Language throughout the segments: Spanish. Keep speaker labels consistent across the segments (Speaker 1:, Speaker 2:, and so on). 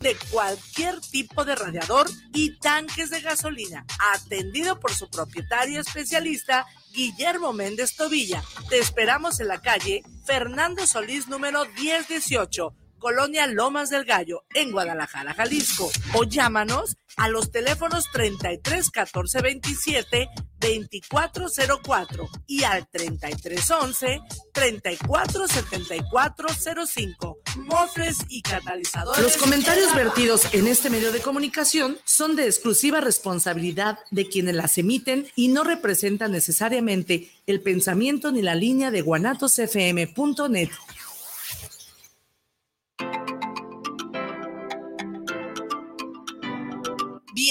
Speaker 1: de cualquier tipo de radiador y tanques de gasolina, atendido por su propietario especialista Guillermo Méndez Tobilla. Te esperamos en la calle Fernando Solís número 1018 Colonia Lomas del Gallo, en Guadalajara, Jalisco. O llámanos a los teléfonos 33 14 27 2404 y al 3311 34 74 05. Mofres y catalizadores.
Speaker 2: Los comentarios vertidos en este medio de comunicación son de exclusiva responsabilidad de quienes las emiten y no representan necesariamente el pensamiento ni la línea de guanatosfm.net.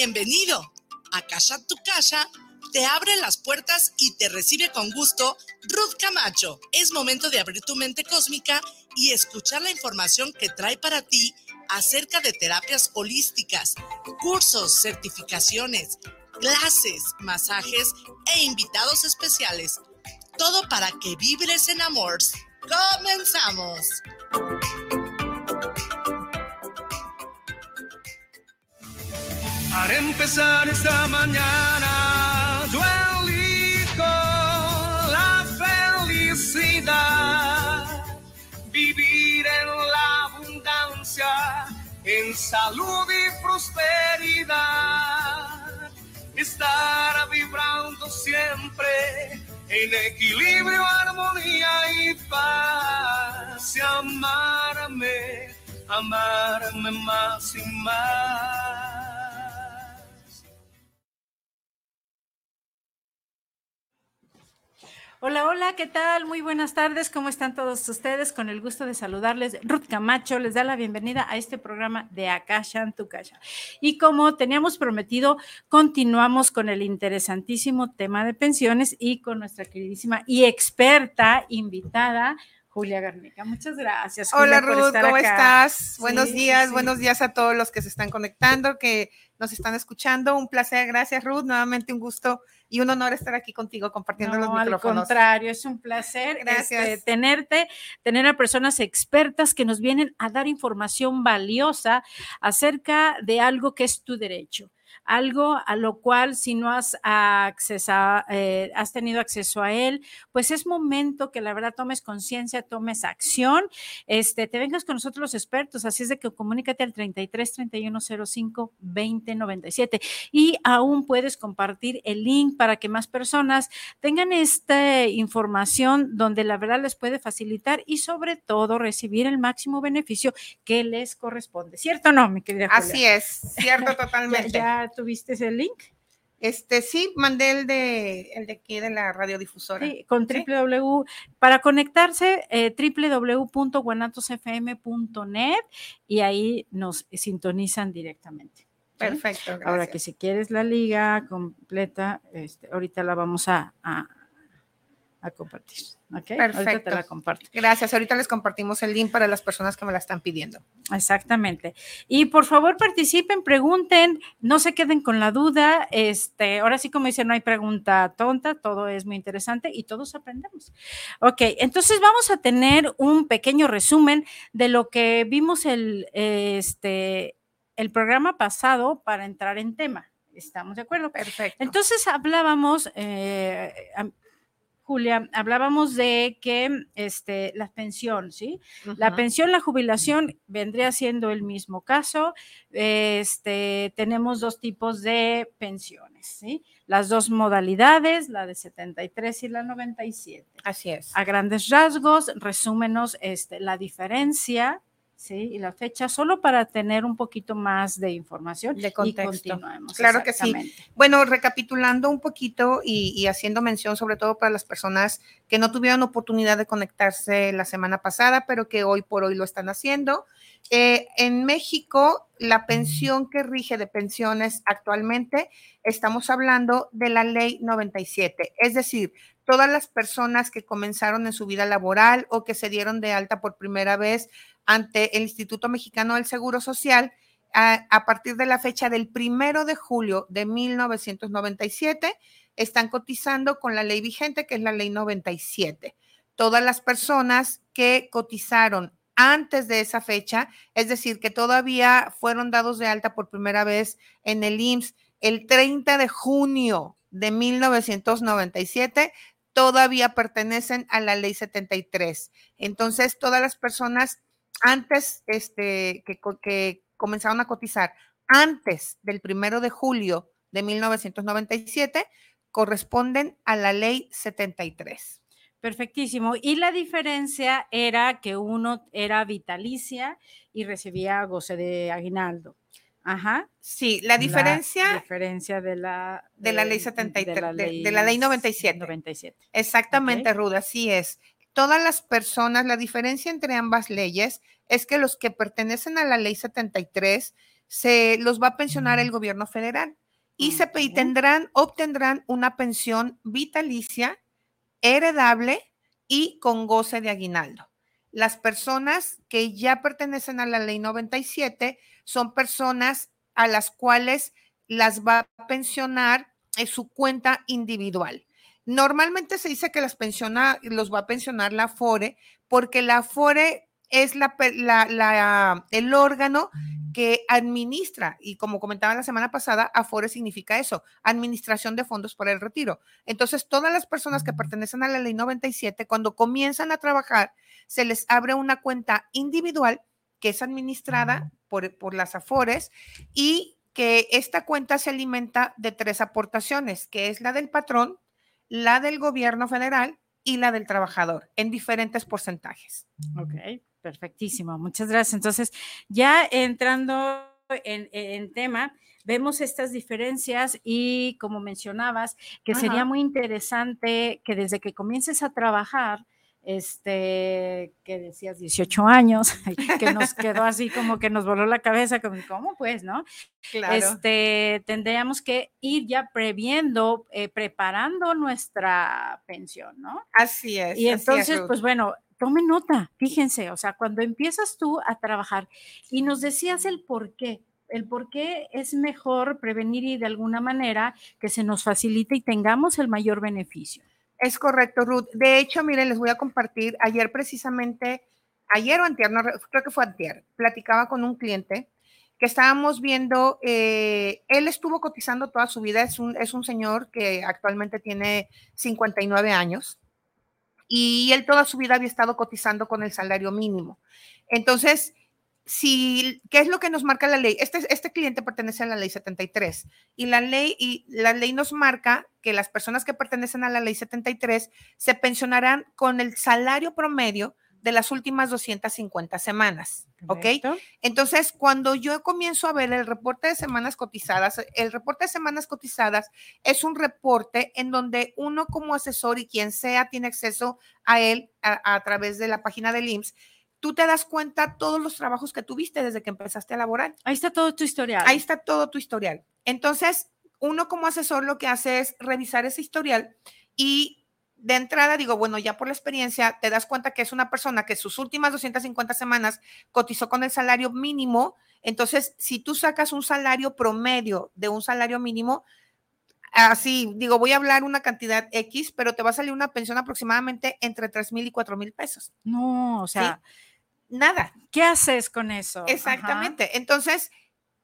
Speaker 1: Bienvenido. A Casa Tu Casa te abre las puertas y te recibe con gusto Ruth Camacho. Es momento de abrir tu mente cósmica y escuchar la información que trae para ti acerca de terapias holísticas, cursos, certificaciones, clases, masajes e invitados especiales. Todo para que vibres en amor. ¡Comenzamos!
Speaker 3: Para empezar esta mañana, yo elijo la felicidad, vivir en la abundancia, en salud y prosperidad, estar vibrando siempre en equilibrio, armonía y paz, y amarme, amarme más y más.
Speaker 4: Hola, hola, ¿qué tal? Muy buenas tardes, ¿cómo están todos ustedes? Con el gusto de saludarles, Ruth Camacho les da la bienvenida a este programa de Akasha en tu casa. Y como teníamos prometido, continuamos con el interesantísimo tema de pensiones y con nuestra queridísima y experta invitada, Julia Garnica. Muchas gracias.
Speaker 5: Hola Ruth, ¿cómo estás? buenos días, buenos días a todos los que se están conectando, que nos están escuchando. Un placer, gracias Ruth, nuevamente un gusto y un honor estar aquí contigo compartiendo los micrófonos.
Speaker 4: Al contrario, es un placer este, tenerte, tener a personas expertas que nos vienen a dar información valiosa acerca de algo que es tu derecho algo a lo cual si no has, eh, has tenido acceso a él, pues es momento que la verdad tomes conciencia, tomes acción, este, te vengas con nosotros los expertos, así es de que comunícate al 33 31 05 20 97 y aún puedes compartir el link para que más personas tengan esta información donde la verdad les puede facilitar y sobre todo recibir el máximo beneficio que les corresponde, ¿cierto o no, mi querida?
Speaker 5: Así es, cierto totalmente.
Speaker 4: ya tuviste ese link?
Speaker 5: Este sí, mandé el de el de aquí de la radiodifusora.
Speaker 4: Sí, con www para conectarse eh, www.guanatosfm.net y ahí nos sintonizan directamente.
Speaker 5: Perfecto.
Speaker 4: Ahora que si quieres la liga completa, este, ahorita la vamos a, a compartir.
Speaker 5: Perfecto. la comparto. Gracias. Ahorita les compartimos el link para las personas que me la están pidiendo.
Speaker 4: Exactamente. Y por favor participen, pregunten, no se queden con la duda. Este, ahora sí, como dice, no hay pregunta tonta, todo es muy interesante y todos aprendemos. Ok, entonces vamos a tener un pequeño resumen de lo que vimos el, este, el programa pasado para entrar en tema. ¿Estamos de acuerdo?
Speaker 5: Perfecto.
Speaker 4: Entonces hablábamos, eh, Julia, hablábamos de que este, la pensión, ¿sí? La pensión, la jubilación vendría siendo el mismo caso. Este, tenemos dos tipos de pensiones, ¿sí? Las dos modalidades, la de 73 y la 97.
Speaker 5: Así es.
Speaker 4: A grandes rasgos, resúmenos este, la diferencia ¿sí? Y la fecha, solo para tener un poquito más de información
Speaker 5: de contexto. Y Claro que sí. Bueno, recapitulando un poquito y, haciendo mención sobre todo para las personas que no tuvieron oportunidad de conectarse la semana pasada, pero que hoy por hoy lo están haciendo. Eh, en México, la pensión que rige de pensiones actualmente, estamos hablando de la ley 97, es decir, todas las personas que comenzaron en su vida laboral o que se dieron de alta por primera vez ante el Instituto Mexicano del Seguro Social a, partir de la fecha del primero de julio de 1997. Están cotizando con la ley vigente, que es la ley 97. Todas las personas que cotizaron antes de esa fecha, es decir, que todavía fueron dados de alta por primera vez en el IMSS el 30 de junio de 1997, todavía pertenecen a la ley 73. Entonces, todas las personas antes este, que, que comenzaron a cotizar antes del primero de julio de 1997 corresponden a la ley 73.
Speaker 4: Perfectísimo. Y la diferencia era que uno era vitalicia y recibía goce de aguinaldo. Ajá.
Speaker 5: Sí, la diferencia.
Speaker 4: La diferencia de la.
Speaker 5: De, la ley 73, de la ley, de, la ley 97.
Speaker 4: 97.
Speaker 5: Exactamente, Ruda, así es. Todas las personas, la diferencia entre ambas leyes es que los que pertenecen a la ley 73 se los va a pensionar el gobierno federal y, se, y tendrán, obtendrán una pensión vitalicia heredable y con goce de aguinaldo. Las personas que ya pertenecen a la ley 97 son personas a las cuales las va a pensionar en su cuenta individual. Normalmente se dice que las pensiona, los va a pensionar la FORE porque la FORE es la, la, el órgano que administra, y como comentaba la semana pasada, AFORE significa eso, Administración de Fondos para el Retiro. Entonces, todas las personas que pertenecen a la ley 97, cuando comienzan a trabajar, se les abre una cuenta individual que es administrada por, por las AFORES y que esta cuenta se alimenta de tres aportaciones, que es la del patrón, la del gobierno federal y la del trabajador, en diferentes porcentajes.
Speaker 4: Ok. Perfectísimo, muchas gracias. Entonces, ya entrando en, tema, vemos estas diferencias y como mencionabas, que sería muy interesante que desde que comiences a trabajar, este, que decías 18 años, que nos quedó así como que nos voló la cabeza, como, ¿cómo pues, no? Claro. Este, tendríamos que ir ya previendo, eh, preparando nuestra pensión, ¿no?
Speaker 5: Así es.
Speaker 4: Y entonces, pues bueno, tome nota, fíjense, o sea, cuando empiezas tú a trabajar y nos decías el por qué, el por qué es mejor prevenir y de alguna manera que se nos facilite y tengamos el mayor beneficio.
Speaker 5: Es correcto, Ruth. De hecho, miren, les voy a compartir, ayer precisamente, ayer o antier, creo que fue antier, platicaba con un cliente que estábamos viendo, eh, él estuvo cotizando toda su vida, es un, es un señor que actualmente tiene 59 años y él toda su vida había estado cotizando con el salario mínimo. Entonces, si, ¿qué es lo que nos marca la ley? Este, este cliente pertenece a la ley 73 y la ley, y la ley nos marca que las personas que pertenecen a la ley 73 se pensionarán con el salario promedio de las últimas 250 semanas. ¿Ok? Entonces, cuando yo comienzo a ver el reporte de semanas cotizadas, el reporte de semanas cotizadas es un reporte en donde uno como asesor y quien sea tiene acceso a él a, través de la página del IMSS. Tú te das cuenta todos los trabajos que tuviste desde que empezaste a laborar.
Speaker 4: Ahí está todo tu historial.
Speaker 5: Ahí está todo tu historial. Entonces, uno como asesor lo que hace es revisar ese historial y de entrada digo, bueno, ya por la experiencia te das cuenta que es una persona que sus últimas 250 semanas cotizó con el salario mínimo. Entonces, si tú sacas un salario promedio de un salario mínimo, así digo, voy a hablar una cantidad X, pero te va a salir una pensión aproximadamente entre 3 mil y 4 mil pesos.
Speaker 4: No, o sea,
Speaker 5: nada.
Speaker 4: ¿Qué haces con eso?
Speaker 5: Exactamente. Entonces,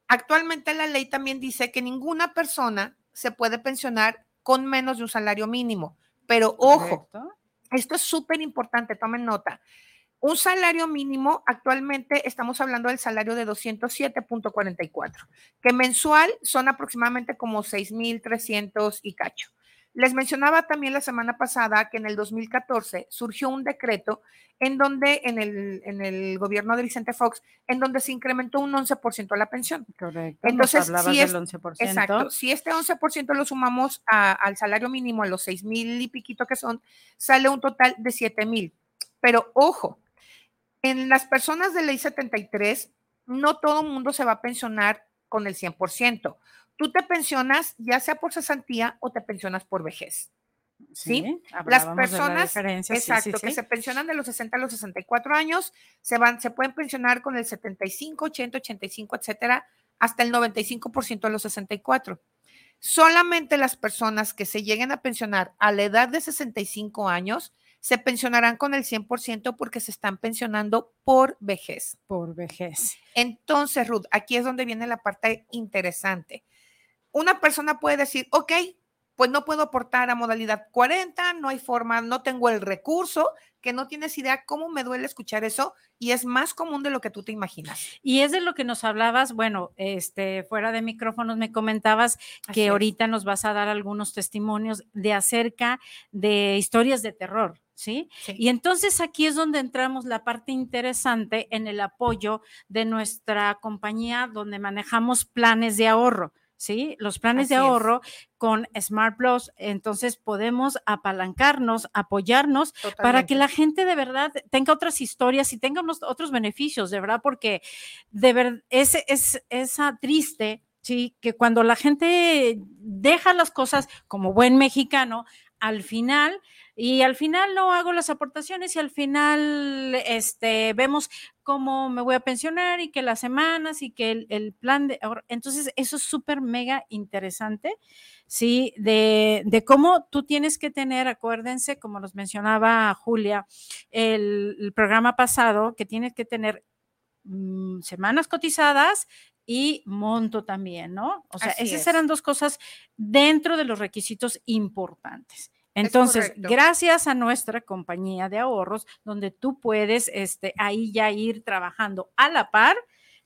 Speaker 5: actualmente la ley también dice que ninguna persona se puede pensionar con menos de un salario mínimo. Pero ojo, esto es súper importante, tomen nota. Un salario mínimo, actualmente estamos hablando del salario de 207.44, que mensual son aproximadamente como 6.300 y cacho. Les mencionaba también la semana pasada que en el 2014 surgió un decreto en donde, en el, en el gobierno de Vicente Fox, en donde se incrementó un 11% la pensión.
Speaker 4: Correcto. Entonces, si
Speaker 5: del 11%. Exacto. Si este 11% lo sumamos al salario mínimo, a los 6 mil y piquito que son, sale un total de 7 mil. Pero ojo, en las personas de ley 73, no todo el mundo se va a pensionar con el 100% tú te pensionas ya sea por cesantía o te pensionas por vejez. ¿Sí? Las personas exacto, que se pensionan de los 60 a los 64 años se van, se pueden pensionar con el 75, 80, 85, etcétera, hasta el 95% de los 64. Solamente las personas que se lleguen a pensionar a la edad de 65 años se pensionarán con el 100% porque se están pensionando por vejez.
Speaker 4: Por vejez.
Speaker 5: Entonces, Ruth, aquí es donde viene la parte interesante. Una persona puede decir, ok, pues no puedo aportar a modalidad 40, no hay forma, no tengo el recurso, que no tienes idea cómo me duele escuchar eso y es más común de lo que tú te imaginas.
Speaker 4: Y es de lo que nos hablabas, bueno, este fuera de micrófonos me comentabas que ahorita nos vas a dar algunos testimonios de acerca de historias de terror. ¿Sí? ¿sí? Y entonces aquí es donde entramos la parte interesante en el apoyo de nuestra compañía donde manejamos planes de ahorro. ¿Sí? Los planes de ahorro con Smart Plus, entonces podemos apalancarnos, apoyarnos para que la gente de verdad tenga otras historias y tenga otros beneficios, de verdad, porque de verdad es, es esa triste, sí, que cuando la gente deja las cosas como buen mexicano, al final y al final no hago las aportaciones y al final este, vemos cómo me voy a pensionar y que las semanas y que el, plan de... Entonces, eso es súper mega interesante, ¿sí? De, de, cómo tú tienes que tener, acuérdense, como nos mencionaba Julia, el, programa pasado, que tienes que tener mm, semanas cotizadas y monto también, ¿no? O sea, esas eran dos cosas dentro de los requisitos importantes. Entonces, gracias a nuestra compañía de ahorros, donde tú puedes este, ahí ya ir trabajando a la par,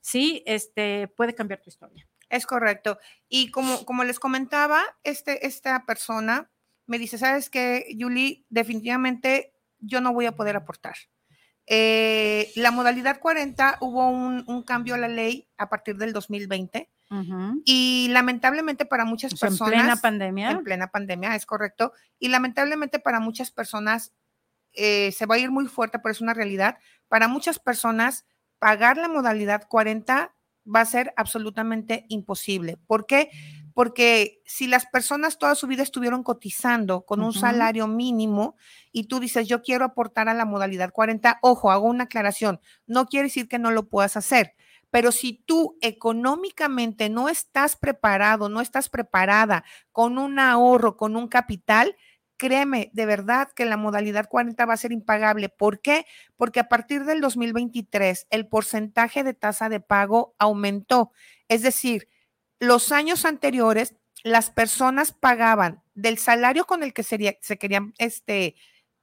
Speaker 4: sí, este, puede cambiar tu historia.
Speaker 5: Es correcto. Y como, como les comentaba, este, esta persona me dice, ¿sabes qué, Julie? Definitivamente yo no voy a poder aportar. Eh, la modalidad 40 hubo un, un, cambio a la ley a partir del 2020 y lamentablemente para muchas personas.
Speaker 4: En plena pandemia.
Speaker 5: En plena pandemia, es correcto. Y lamentablemente para muchas personas eh, se va a ir muy fuerte, pero es una realidad. Para muchas personas, pagar la modalidad 40 va a ser absolutamente imposible. ¿Por qué? Porque si las personas toda su vida estuvieron cotizando con un salario mínimo y tú dices, yo quiero aportar a la modalidad 40, ojo, hago una aclaración, no quiere decir que no lo puedas hacer pero si tú económicamente no estás preparado, no estás preparada con un ahorro, con un capital, créeme, de verdad que la modalidad 40 va a ser impagable. ¿Por qué? Porque a partir del 2023 el porcentaje de tasa de pago aumentó. Es decir, los años anteriores las personas pagaban del salario con el que se querían este,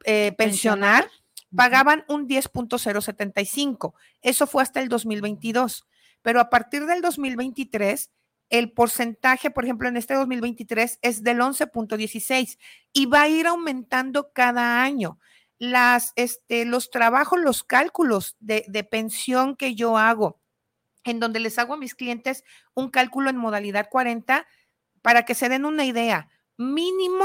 Speaker 5: eh, pensionar pagaban un 10.075. Eso fue hasta el 2022. Pero a partir del 2023, el porcentaje, por ejemplo, en este 2023 es del 11.16 y va a ir aumentando cada año. Las, este, los trabajos, los cálculos de, de pensión que yo hago, en donde les hago a mis clientes un cálculo en modalidad 40, para que se den una idea, mínimo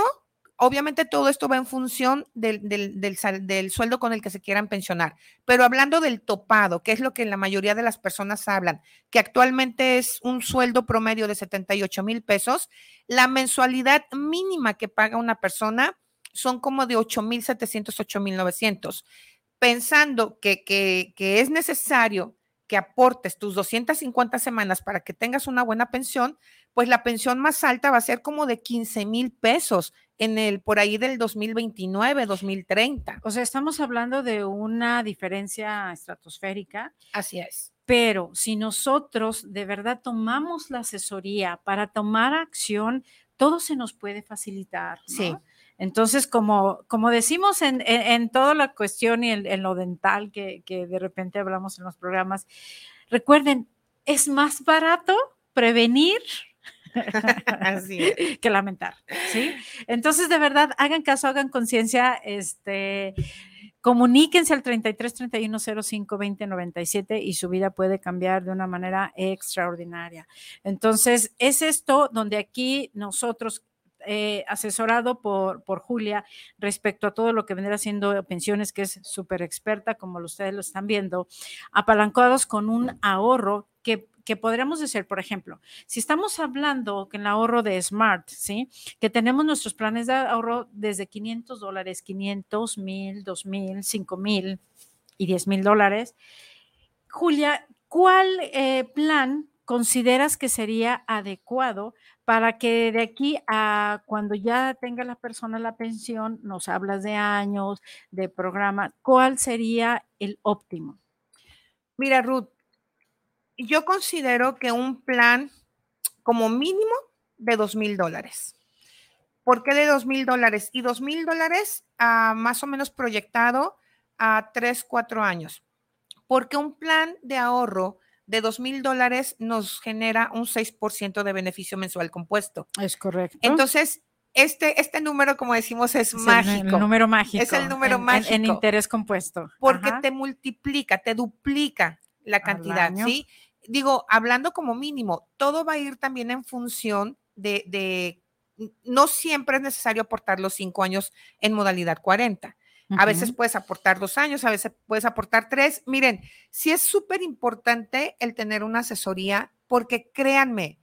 Speaker 5: Obviamente todo esto va en función del, del, sueldo con el que se quieran pensionar, pero hablando del topado, que es lo que la mayoría de las personas hablan, que actualmente es un sueldo promedio de 78 mil pesos, la mensualidad mínima que paga una persona son como de 8 mil 700, 8 mil 900. Pensando que, que, que es necesario que aportes tus 250 semanas para que tengas una buena pensión, pues la pensión más alta va a ser como de 15 mil pesos en el por ahí del 2029, 2030.
Speaker 4: O sea, estamos hablando de una diferencia estratosférica.
Speaker 5: Así es.
Speaker 4: Pero si nosotros de verdad tomamos la asesoría para tomar acción, todo se nos puede facilitar. Sí. Entonces, como, como decimos en, en, toda la cuestión y en, lo dental que, que de repente hablamos en los programas, recuerden, es más barato prevenir Así que lamentar, ¿sí? Entonces, de verdad, hagan caso, hagan conciencia, este, comuníquense al 33 31 05 20 97 y su vida puede cambiar de una manera extraordinaria. Entonces, es esto donde aquí nosotros eh, asesorado por, por Julia respecto a todo lo que vendrá haciendo pensiones, que es súper experta, como ustedes lo están viendo, apalancados con un ahorro que que podríamos decir, por ejemplo, si estamos hablando que el ahorro de Smart, ¿sí? Que tenemos nuestros planes de ahorro desde 500 dólares, 500, 1000, 2000, 5000 y 10 mil dólares. Julia, ¿cuál eh, plan consideras que sería adecuado para que de aquí a cuando ya tenga la persona la pensión, nos hablas de años, de programa, ¿cuál sería el óptimo?
Speaker 5: Mira, Ruth, yo considero que un plan como mínimo de dos mil dólares. ¿Por qué de dos mil dólares? Y dos mil dólares ah, más o menos proyectado a tres, cuatro años. Porque un plan de ahorro de dos mil dólares nos genera un 6% de beneficio mensual compuesto.
Speaker 4: Es correcto.
Speaker 5: Entonces, este, este número, como decimos, es, mágico.
Speaker 4: El, número mágico.
Speaker 5: Es el número mágico.
Speaker 4: En, interés compuesto.
Speaker 5: Porque te multiplica, te duplica la cantidad, ¿sí? Digo, hablando como mínimo, todo va a ir también en función de, de no siempre es necesario aportar los cinco años en modalidad 40. A veces puedes aportar dos años, a veces puedes aportar tres. Miren, sí es súper importante el tener una asesoría porque créanme,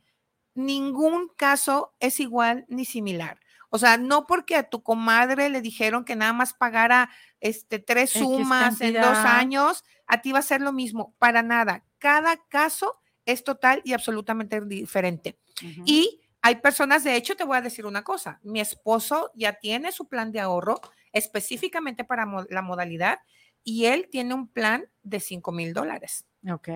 Speaker 5: ningún caso es igual ni similar. O sea, no porque a tu comadre le dijeron que nada más pagara este, tres sumas en dos años, a ti va a ser lo mismo. Para nada. Cada caso es total y absolutamente diferente. Y hay personas, de hecho, te voy a decir una cosa, mi esposo ya tiene su plan de ahorro específicamente para la modalidad y él tiene un plan de 5 mil dólares.
Speaker 4: Ok.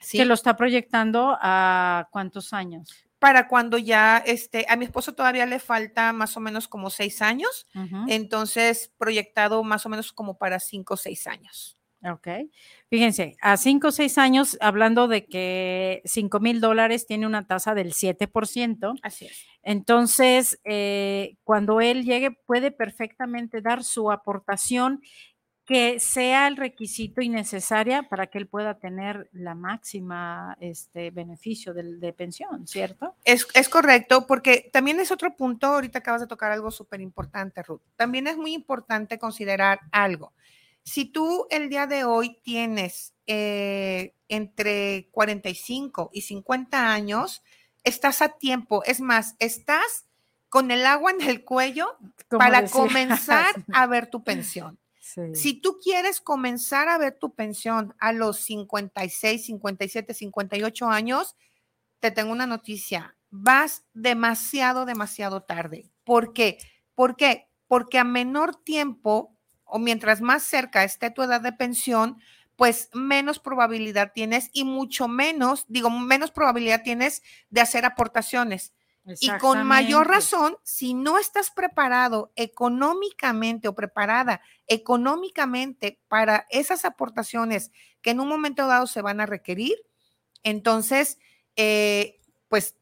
Speaker 4: ¿Sí? ¿Que lo está proyectando a cuántos años?
Speaker 5: Para cuando ya, este, a mi esposo todavía le falta más o menos como seis años, entonces proyectado más o menos como para cinco o seis años.
Speaker 4: Ok. Fíjense, a cinco o seis años, hablando de que cinco mil dólares tiene una tasa del 7%.
Speaker 5: Así es.
Speaker 4: Entonces, eh, cuando él llegue, puede perfectamente dar su aportación que sea el requisito y necesaria para que él pueda tener la máxima este, beneficio de, de pensión, ¿cierto?
Speaker 5: Es, es, correcto, porque también es otro punto, ahorita acabas de tocar algo súper importante, Ruth. También es muy importante considerar algo. Si tú el día de hoy tienes eh, entre 45 y 50 años, estás a tiempo. Es más, estás con el agua en el cuello para comenzar a ver tu pensión. Si tú quieres comenzar a ver tu pensión a los 56, 57, 58 años, te tengo una noticia. Vas demasiado, demasiado tarde. ¿Por qué? ¿Por qué? Porque a menor tiempo o mientras más cerca esté tu edad de pensión, pues menos probabilidad tienes y mucho menos, digo, menos probabilidad tienes de hacer aportaciones. Y con mayor razón, si no estás preparado económicamente o preparada económicamente para esas aportaciones que en un momento dado se van a requerir, entonces, eh, pues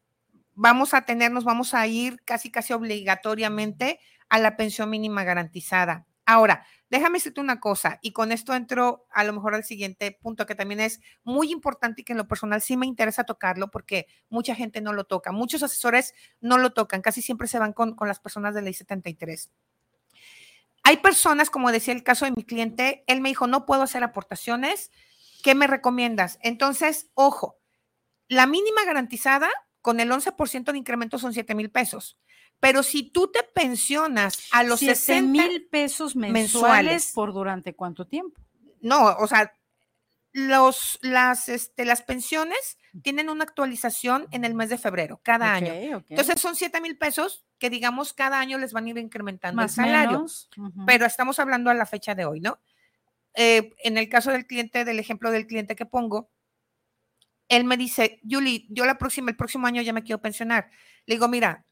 Speaker 5: vamos a tenernos, vamos a ir casi, casi obligatoriamente a la pensión mínima garantizada. Ahora, déjame decirte una cosa, y con esto entro a lo mejor al siguiente punto que también es muy importante y que en lo personal sí me interesa tocarlo porque mucha gente no lo toca. Muchos asesores no lo tocan, casi siempre se van con, las personas de ley 73. Hay personas, como decía el caso de mi cliente, él me dijo, no puedo hacer aportaciones, ¿qué me recomiendas? Entonces, ojo, la mínima garantizada con el 11% de incremento son 7 mil pesos. Pero si tú te pensionas a los 60
Speaker 4: mil pesos mensuales, por durante cuánto tiempo?
Speaker 5: No, o sea, los, las, este, las pensiones tienen una actualización en el mes de febrero, cada año. Entonces son 7 mil pesos que digamos cada año les van a ir incrementando el salario. Pero estamos hablando a la fecha de hoy, ¿no? Eh, en el caso del cliente, del ejemplo del cliente que pongo, él me dice, Julie, yo la próxima, el próximo año ya me quiero pensionar. Le digo, mira,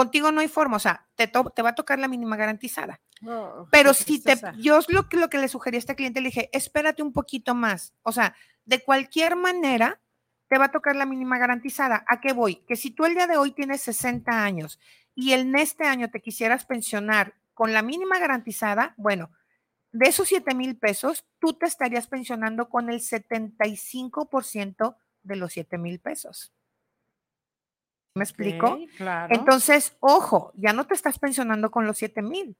Speaker 5: contigo no hay forma, o sea, te, te va a tocar la mínima garantizada. Oh, Pero si te, yo lo que, lo que le sugerí a este cliente, le dije, espérate un poquito más. O sea, de cualquier manera, te va a tocar la mínima garantizada. ¿A qué voy? Que si tú el día de hoy tienes 60 años y en este año te quisieras pensionar con la mínima garantizada, bueno, de esos 7 mil pesos, tú te estarías pensionando con el 75% de los 7 mil pesos. ¿Me explico? Entonces, ojo, ya no te estás pensionando con los 7 mil,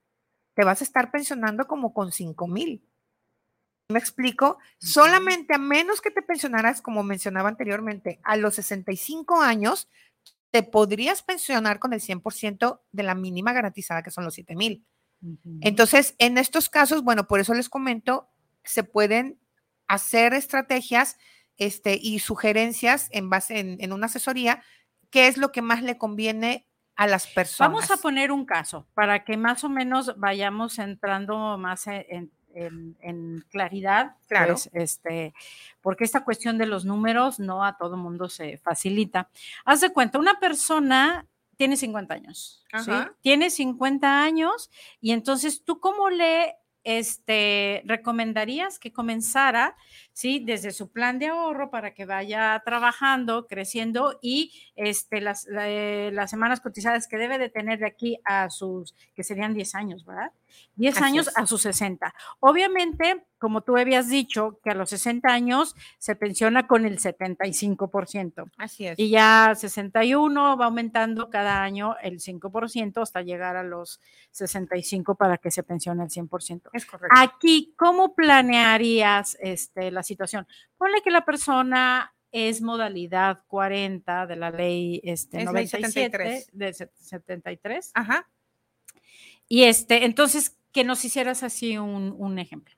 Speaker 5: te vas a estar pensionando como con 5 mil. ¿Me explico? Solamente a menos que te pensionaras, como mencionaba anteriormente, a los 65 años, te podrías pensionar con el 100% de la mínima garantizada, que son los 7 mil. Entonces, en estos casos, bueno, por eso les comento, se pueden hacer estrategias este, y sugerencias en base en, una asesoría, qué es lo que más le conviene a las personas.
Speaker 4: Vamos a poner un caso para que más o menos vayamos entrando más en, claridad, claro. Pues, este, porque esta cuestión de los números no a todo mundo se facilita. Haz de cuenta, una persona tiene 50 años, ¿sí? Tiene 50 años y entonces tú cómo le este, recomendarías que comenzara, ¿sí? Desde su plan de ahorro para que vaya trabajando, creciendo y este, las, eh, las semanas cotizadas que debe de tener de aquí a sus, que serían 10 años, ¿verdad? 10 años a sus 60. Obviamente, como tú habías dicho, que a los 60 años se pensiona con el 75%.
Speaker 5: Así es.
Speaker 4: Y ya 61 va aumentando cada año el 5% hasta llegar a los 65 para que se pensione el 100%.
Speaker 5: Es correcto.
Speaker 4: Aquí, ¿cómo planearías este, la situación? Ponle que la persona es modalidad 40 de la ley este, 97 de 73.
Speaker 5: Ajá.
Speaker 4: Y este, entonces, que nos hicieras así un, ejemplo.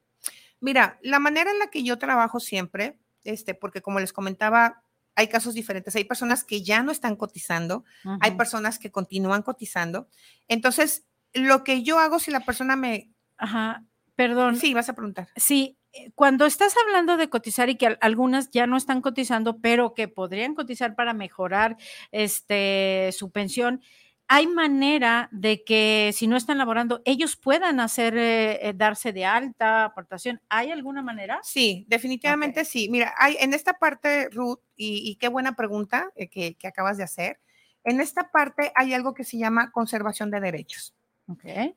Speaker 5: Mira, la manera en la que yo trabajo siempre, este, porque como les comentaba, hay casos diferentes. Hay personas que ya no están cotizando, hay personas que continúan cotizando. Entonces, lo que yo hago si la persona me...
Speaker 4: Ajá, perdón.
Speaker 5: Sí, vas a preguntar.
Speaker 4: Sí, eh, cuando estás hablando de cotizar y que algunas ya no están cotizando, pero que podrían cotizar para mejorar este, su pensión, hay manera de que si no están laborando, ellos puedan hacer, eh, eh, darse de alta, aportación. ¿Hay alguna manera?
Speaker 5: Sí, definitivamente sí. Mira, hay en esta parte, Ruth, y, qué buena pregunta eh, que, acabas de hacer. En esta parte hay algo que se llama conservación de derechos.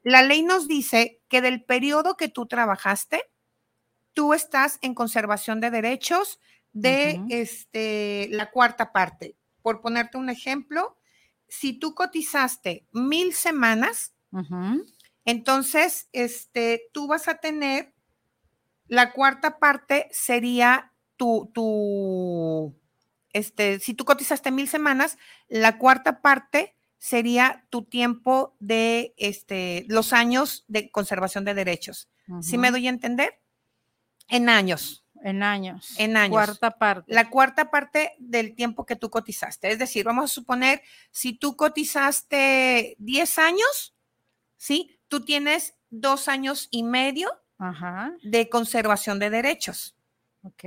Speaker 5: La ley nos dice que del periodo que tú trabajaste, tú estás en conservación de derechos de este, la cuarta parte. Por ponerte un ejemplo, si tú cotizaste mil semanas, entonces este, tú vas a tener la cuarta parte sería tu, tu, este, si tú cotizaste mil semanas, la cuarta parte sería tu tiempo de este, los años de conservación de derechos. ¿Sí me doy a entender? En años.
Speaker 4: En años.
Speaker 5: En años.
Speaker 4: Cuarta parte.
Speaker 5: La cuarta parte del tiempo que tú cotizaste. Es decir, vamos a suponer, si tú cotizaste 10 años, ¿sí? Tú tienes dos años y medio de conservación de derechos.
Speaker 4: Ok.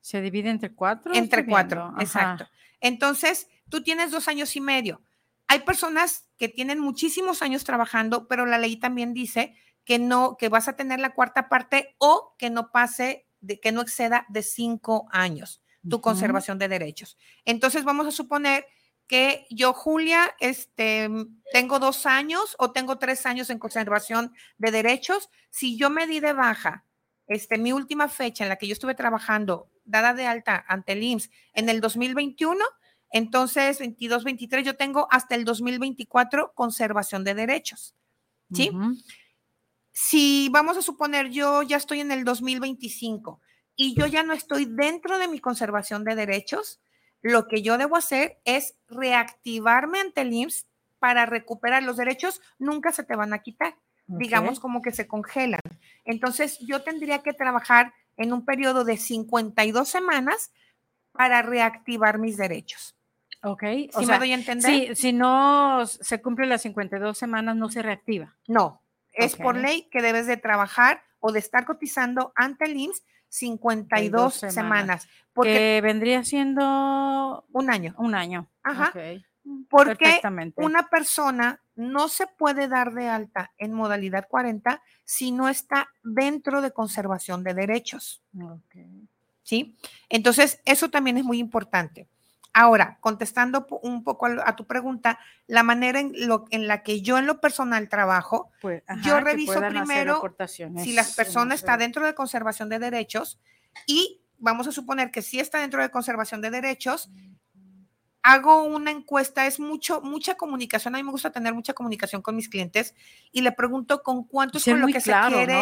Speaker 4: ¿Se divide entre cuatro?
Speaker 5: Entre cuatro, exacto. Entonces, tú tienes dos años y medio. Hay personas que tienen muchísimos años trabajando, pero la ley también dice que no, que vas a tener la cuarta parte o que no pase de que no exceda de cinco años tu conservación de derechos. Entonces vamos a suponer que yo, Julia, este, tengo dos años o tengo tres años en conservación de derechos. Si yo me di de baja, este, mi última fecha en la que yo estuve trabajando, dada de alta ante el IMSS en el 2021, entonces 22, 23, yo tengo hasta el 2024 conservación de derechos. ¿Sí? Si vamos a suponer yo ya estoy en el 2025 y yo ya no estoy dentro de mi conservación de derechos, lo que yo debo hacer es reactivarme ante el IMSS para recuperar los derechos, nunca se te van a quitar, digamos como que se congelan. Entonces yo tendría que trabajar en un periodo de 52 semanas para reactivar mis derechos.
Speaker 4: Ok.
Speaker 5: ¿Sí me doy a entender?
Speaker 4: Sí, si no se cumplen las 52 semanas, no se reactiva.
Speaker 5: No, es por ley que debes de trabajar o de estar cotizando ante el IMSS 52 semanas. semanas.
Speaker 4: porque vendría siendo
Speaker 5: un año.
Speaker 4: Un año.
Speaker 5: Ajá. Porque una persona no se puede dar de alta en modalidad 40 si no está dentro de conservación de derechos. ¿Sí? Entonces, eso también es muy importante. Ahora, contestando un poco a, tu pregunta, la manera en, lo, en, la que yo en lo personal trabajo, pues, yo reviso primero si la persona está dentro de conservación de derechos y vamos a suponer que sí está dentro de conservación de derechos, hago una encuesta, es mucho, mucha comunicación, a mí me gusta tener mucha comunicación con mis clientes y le pregunto con cuánto es con lo que se quiere,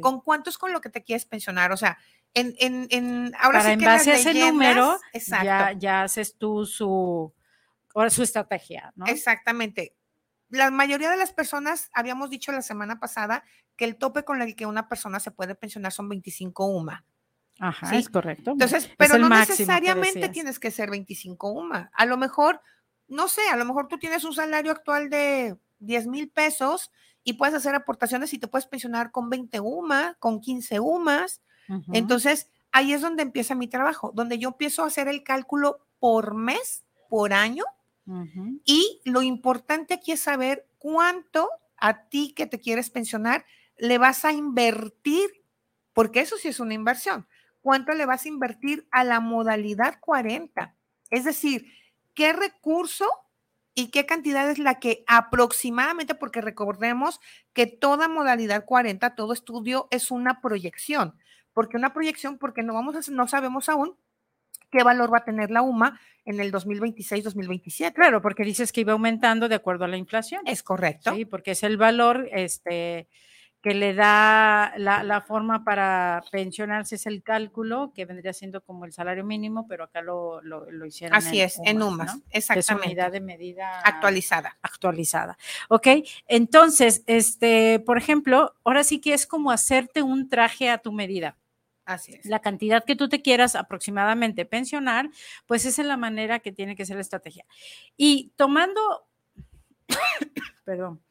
Speaker 5: con cuánto es con lo que te quieres pensionar, o sea, en, en, en ahora
Speaker 4: Para en base a ese número, ya, ya, haces tú su, su estrategia, ¿no?
Speaker 5: Exactamente. La mayoría de las personas, habíamos dicho la semana pasada, que el tope con el que una persona se puede pensionar son 25 UMA.
Speaker 4: Ajá, es correcto.
Speaker 5: Entonces, pero no necesariamente tienes que ser 25 UMA. A lo mejor, no sé, a lo mejor tú tienes un salario actual de 10 mil pesos y puedes hacer aportaciones y te puedes pensionar con 20 UMA, con 15 UMAS. Entonces, ahí es donde empieza mi trabajo, donde yo empiezo a hacer el cálculo por mes, por año. Y lo importante aquí es saber cuánto a ti que te quieres pensionar le vas a invertir, porque eso sí es una inversión. ¿Cuánto le vas a invertir a la modalidad 40? Es decir, ¿qué recurso y qué cantidad es la que aproximadamente, porque recordemos que toda modalidad 40, todo estudio es una proyección. Porque una proyección? Porque no, vamos a, no sabemos aún qué valor va a tener la UMA en el 2026-2027.
Speaker 4: Claro, porque dices que iba aumentando de acuerdo a la inflación.
Speaker 5: Es correcto.
Speaker 4: Sí, porque es el valor este, que le da la, forma para pensionarse es el cálculo, que vendría siendo como el salario mínimo, pero acá lo, lo, hicieron.
Speaker 5: Así es, en UMAS, exactamente.
Speaker 4: Es unidad de medida
Speaker 5: actualizada.
Speaker 4: Actualizada. Ok, entonces, este, por ejemplo, ahora sí que es como hacerte un traje a tu medida.
Speaker 5: Así es.
Speaker 4: La cantidad que tú te quieras aproximadamente pensionar, pues esa es la manera que tiene que ser la estrategia. Y tomando perdón,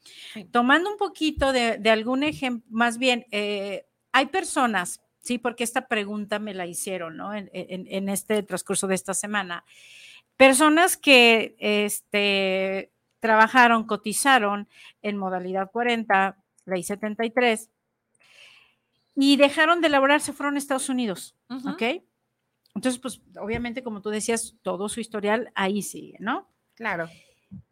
Speaker 4: tomando un poquito de, algún ejemplo, más bien, eh, hay personas, sí, porque esta pregunta me la hicieron, ¿no? En, este transcurso de esta semana. Personas que este, trabajaron, cotizaron en modalidad 40, ley 73, y dejaron de elaborar, se fueron a Estados Unidos, ¿ok? Entonces, pues obviamente, como tú decías, todo su historial ahí sigue, ¿no?
Speaker 5: Claro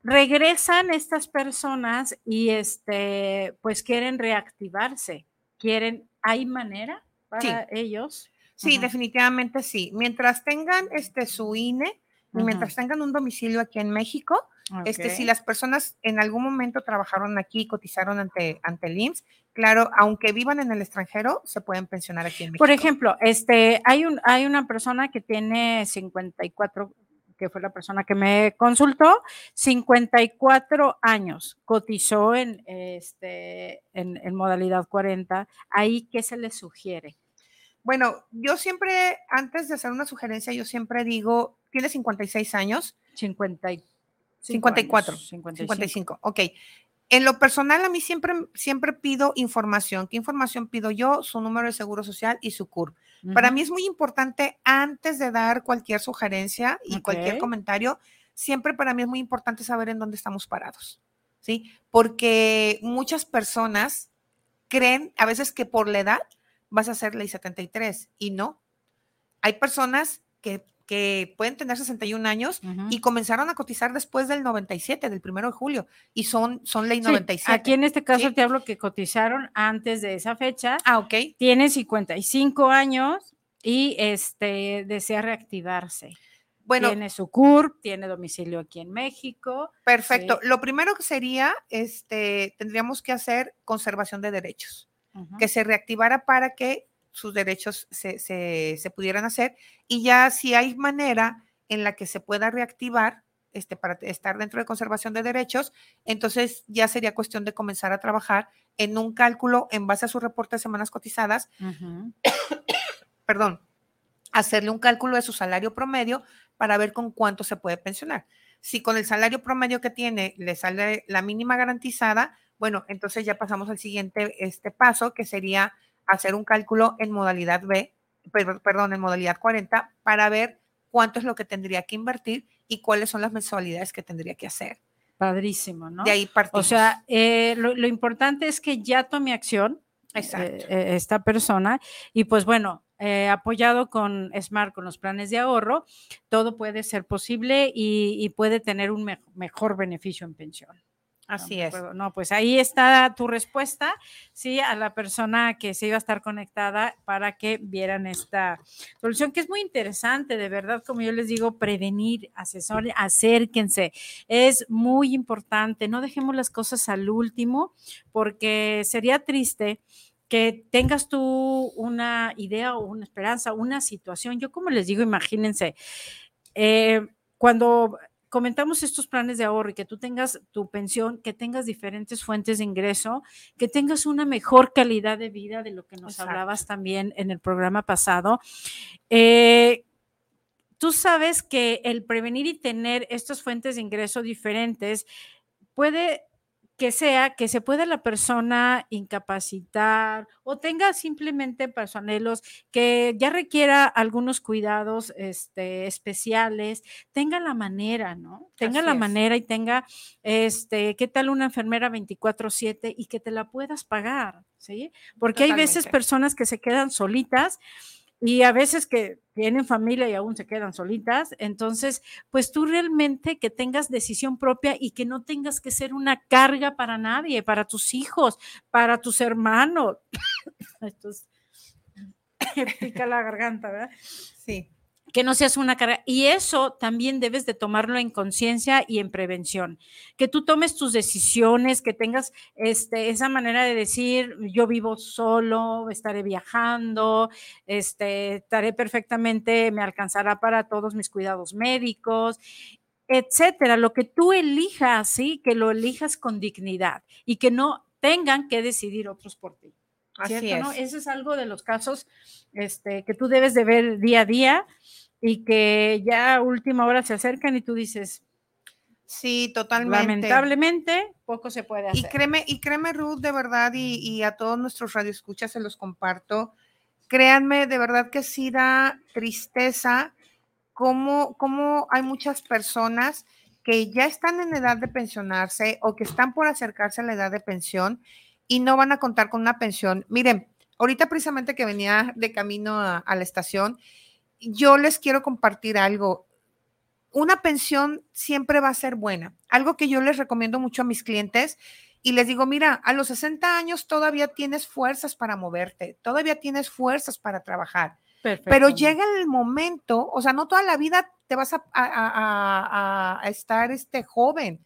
Speaker 4: regresan estas personas y este, pues quieren reactivarse, quieren, ¿hay manera para ellos?
Speaker 5: Sí, definitivamente sí. Mientras tengan este su INE y mientras tengan un domicilio aquí en México, este, si las personas en algún momento trabajaron aquí, cotizaron ante, ante el IMSS, claro, aunque vivan en el extranjero, se pueden pensionar aquí en México.
Speaker 4: Por ejemplo, este, hay, un, hay una persona que tiene 54, que fue la persona que me consultó, 54 años, cotizó en, este, en, modalidad 40. Ahí, ¿qué se le sugiere?
Speaker 5: Bueno, yo siempre, antes de hacer una sugerencia, yo siempre digo, tiene 56 años.
Speaker 4: 50
Speaker 5: 54, 55. Ok. En lo personal, a mí siempre, siempre pido información. ¿Qué información pido yo? Su número de seguro social y su CURP. Para mí es muy importante, antes de dar cualquier sugerencia y cualquier comentario, siempre para mí es muy importante saber en dónde estamos parados. ¿Sí? Porque muchas personas creen a veces que por la edad vas a ser ley 73 y no. Hay personas que que pueden tener 61 años y comenzaron a cotizar después del 97, del primero de julio, y son, son ley 97.
Speaker 4: aquí en este caso te hablo que cotizaron antes de esa fecha.
Speaker 5: Ah, ok.
Speaker 4: Tiene 55 años y este, desea reactivarse. Bueno, tiene su CURP, tiene domicilio aquí en México.
Speaker 5: Perfecto. Lo primero que sería, este, tendríamos que hacer conservación de derechos, que se reactivara para que sus derechos se, se, pudieran hacer y ya si hay manera en la que se pueda reactivar este, para estar dentro de conservación de derechos, entonces ya sería cuestión de comenzar a trabajar en un cálculo en base a su reporte de semanas cotizadas, perdón, hacerle un cálculo de su salario promedio para ver con cuánto se puede pensionar. Si con el salario promedio que tiene le sale la mínima garantizada, bueno, entonces ya pasamos al siguiente este paso, que sería hacer un cálculo en modalidad B, perdón, en modalidad 40, para ver cuánto es lo que tendría que invertir y cuáles son las mensualidades que tendría que hacer.
Speaker 4: Padrísimo, ¿no?
Speaker 5: De ahí partimos.
Speaker 4: O sea, eh, lo, importante es que ya tome acción eh, eh, esta persona y pues bueno, apoyado con Smart, con los planes de ahorro, todo puede ser posible y, puede tener un mejor beneficio en pensión.
Speaker 5: Así es.
Speaker 4: no, pues ahí está tu respuesta, sí, a la persona que se iba a estar conectada para que vieran esta solución, que es muy interesante, de verdad, como yo les digo, prevenir, asesor, acérquense, es muy importante, no dejemos las cosas al último, porque sería triste que tengas tú una idea o una esperanza, una situación. Yo como les digo, imagínense, eh, cuando comentamos estos planes de ahorro y que tú tengas tu pensión, que tengas diferentes fuentes de ingreso, que tengas una mejor calidad de vida de lo que nos hablabas también en el programa pasado. Eh, tú sabes que el prevenir y tener estas fuentes de ingreso diferentes puede que sea que se pueda la persona incapacitar o tenga simplemente personelos que ya requiera algunos cuidados este, especiales, tenga la manera, ¿no? Tenga la manera y tenga, este, ¿qué tal una enfermera 24/7 y que te la puedas pagar? ¿Sí? Porque hay veces personas que se quedan solitas y a veces que tienen familia y aún se quedan solitas, entonces, pues tú realmente que tengas decisión propia y que no tengas que ser una carga para nadie, para tus hijos, para tus hermanos. Esto es, pica la garganta, ¿verdad?
Speaker 5: Sí
Speaker 4: que no seas una carga. Y eso también debes de tomarlo en conciencia y en prevención. Que tú tomes tus decisiones, que tengas este, esa manera de decir, yo vivo solo, estaré viajando, este, estaré perfectamente, me alcanzará para todos mis cuidados médicos, etcétera. Lo que tú elijas, ¿sí? Que lo elijas con dignidad y que no tengan que decidir otros por ti. Así es. ¿no? Ese es algo de los casos este, que tú debes de ver día a día y que ya a última hora se acercan y tú dices,
Speaker 5: Sí, totalmente.
Speaker 4: Lamentablemente, poco se puede hacer.
Speaker 5: Y créeme, y créeme, Ruth, de verdad, y, a todos nuestros radioescuchas se los comparto. Créanme, de verdad que sí da tristeza cómo, cómo hay muchas personas que ya están en edad de pensionarse o que están por acercarse a la edad de pensión y no van a contar con una pensión. Miren, ahorita precisamente que venía de camino a la estación, yo les quiero compartir algo. Una pensión siempre va a ser buena. Algo que yo les recomiendo mucho a mis clientes y les digo, mira, a los 60 años todavía tienes fuerzas para moverte, todavía tienes fuerzas para trabajar. Pero llega el momento, o sea, no toda la vida te vas a, a estar este joven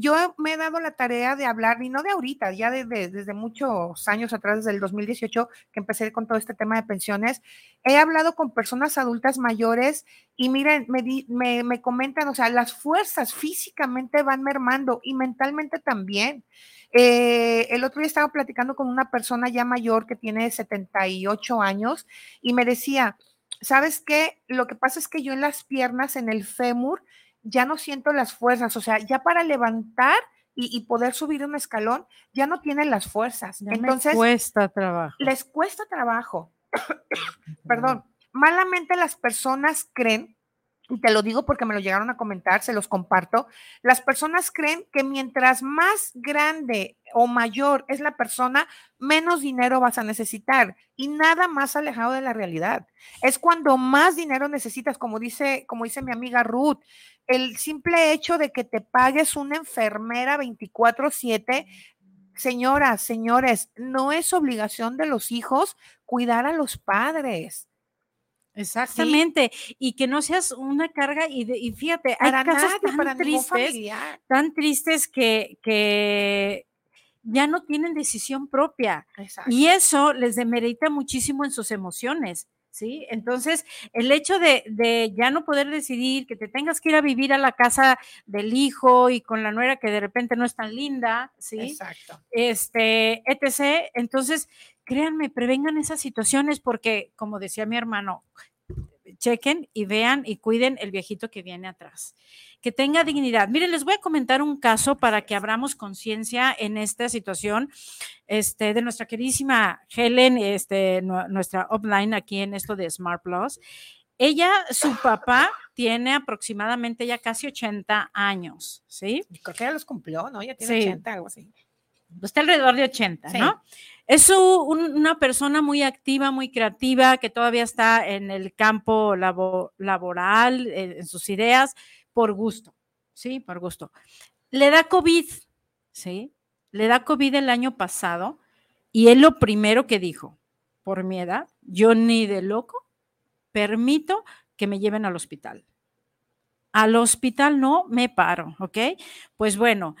Speaker 5: yo me he dado la tarea de hablar, y no de ahorita, ya desde muchos años atrás, desde el 2018 que empecé con todo este tema de pensiones, he hablado con personas adultas mayores y miren, me, me, comentan, o sea, las fuerzas físicamente van mermando y mentalmente también. Eh, el otro día estaba platicando con una persona ya mayor que tiene 78 años y me decía, ¿sabes qué? Lo que pasa es que yo en las piernas, en el fémur, ya no siento las fuerzas, o sea, ya para levantar y, poder subir un escalón, ya no tienen las fuerzas. Entonces,
Speaker 4: cuesta trabajo.
Speaker 5: Les cuesta trabajo. Perdón, malamente las personas creen y te lo digo porque me lo llegaron a comentar, se los comparto, las personas creen que mientras más grande o mayor es la persona, menos dinero vas a necesitar y nada más alejado de la realidad. Es cuando más dinero necesitas, como dice, como dice mi amiga Ruth, el simple hecho de que te pagues una enfermera 24/7 Señoras, señores, no es obligación de los hijos cuidar a los padres.
Speaker 4: Exactamente, y que no seas una carga y, fíjate, hay casos tan tristes, tan tristes que, que ya no tienen decisión propia y eso les demerita muchísimo en sus emociones. ¿Sí? Entonces, el hecho de, de, ya no poder decidir que te tengas que ir a vivir a la casa del hijo y con la nuera que de repente no es tan linda, ¿sí?
Speaker 5: Exacto.
Speaker 4: Este, etc. Entonces, créanme, prevengan esas situaciones porque, como decía mi hermano, chequen y vean y cuiden el viejito que viene atrás. Que tenga dignidad. Miren, les voy a comentar un caso para que abramos conciencia en esta situación este, de nuestra queridísima Helen, este, nuestra offline aquí en esto de Smart Plus. Ella, su papá, tiene aproximadamente ya casi 80 años, ¿sí?
Speaker 5: Creo que ya los cumplió, ¿no? Ya tiene 80, algo así.
Speaker 4: Está alrededor de 80, ¿no? Es una persona muy activa, muy creativa, que todavía está en el campo laboral, en, sus ideas, por gusto, ¿sí? Por gusto. Le da COVID, ¿sí? Le da COVID el año pasado y él lo primero que dijo, por mi edad, yo ni de loco permito que me lleven al hospital. Al hospital no me paro, ¿ok? Pues bueno,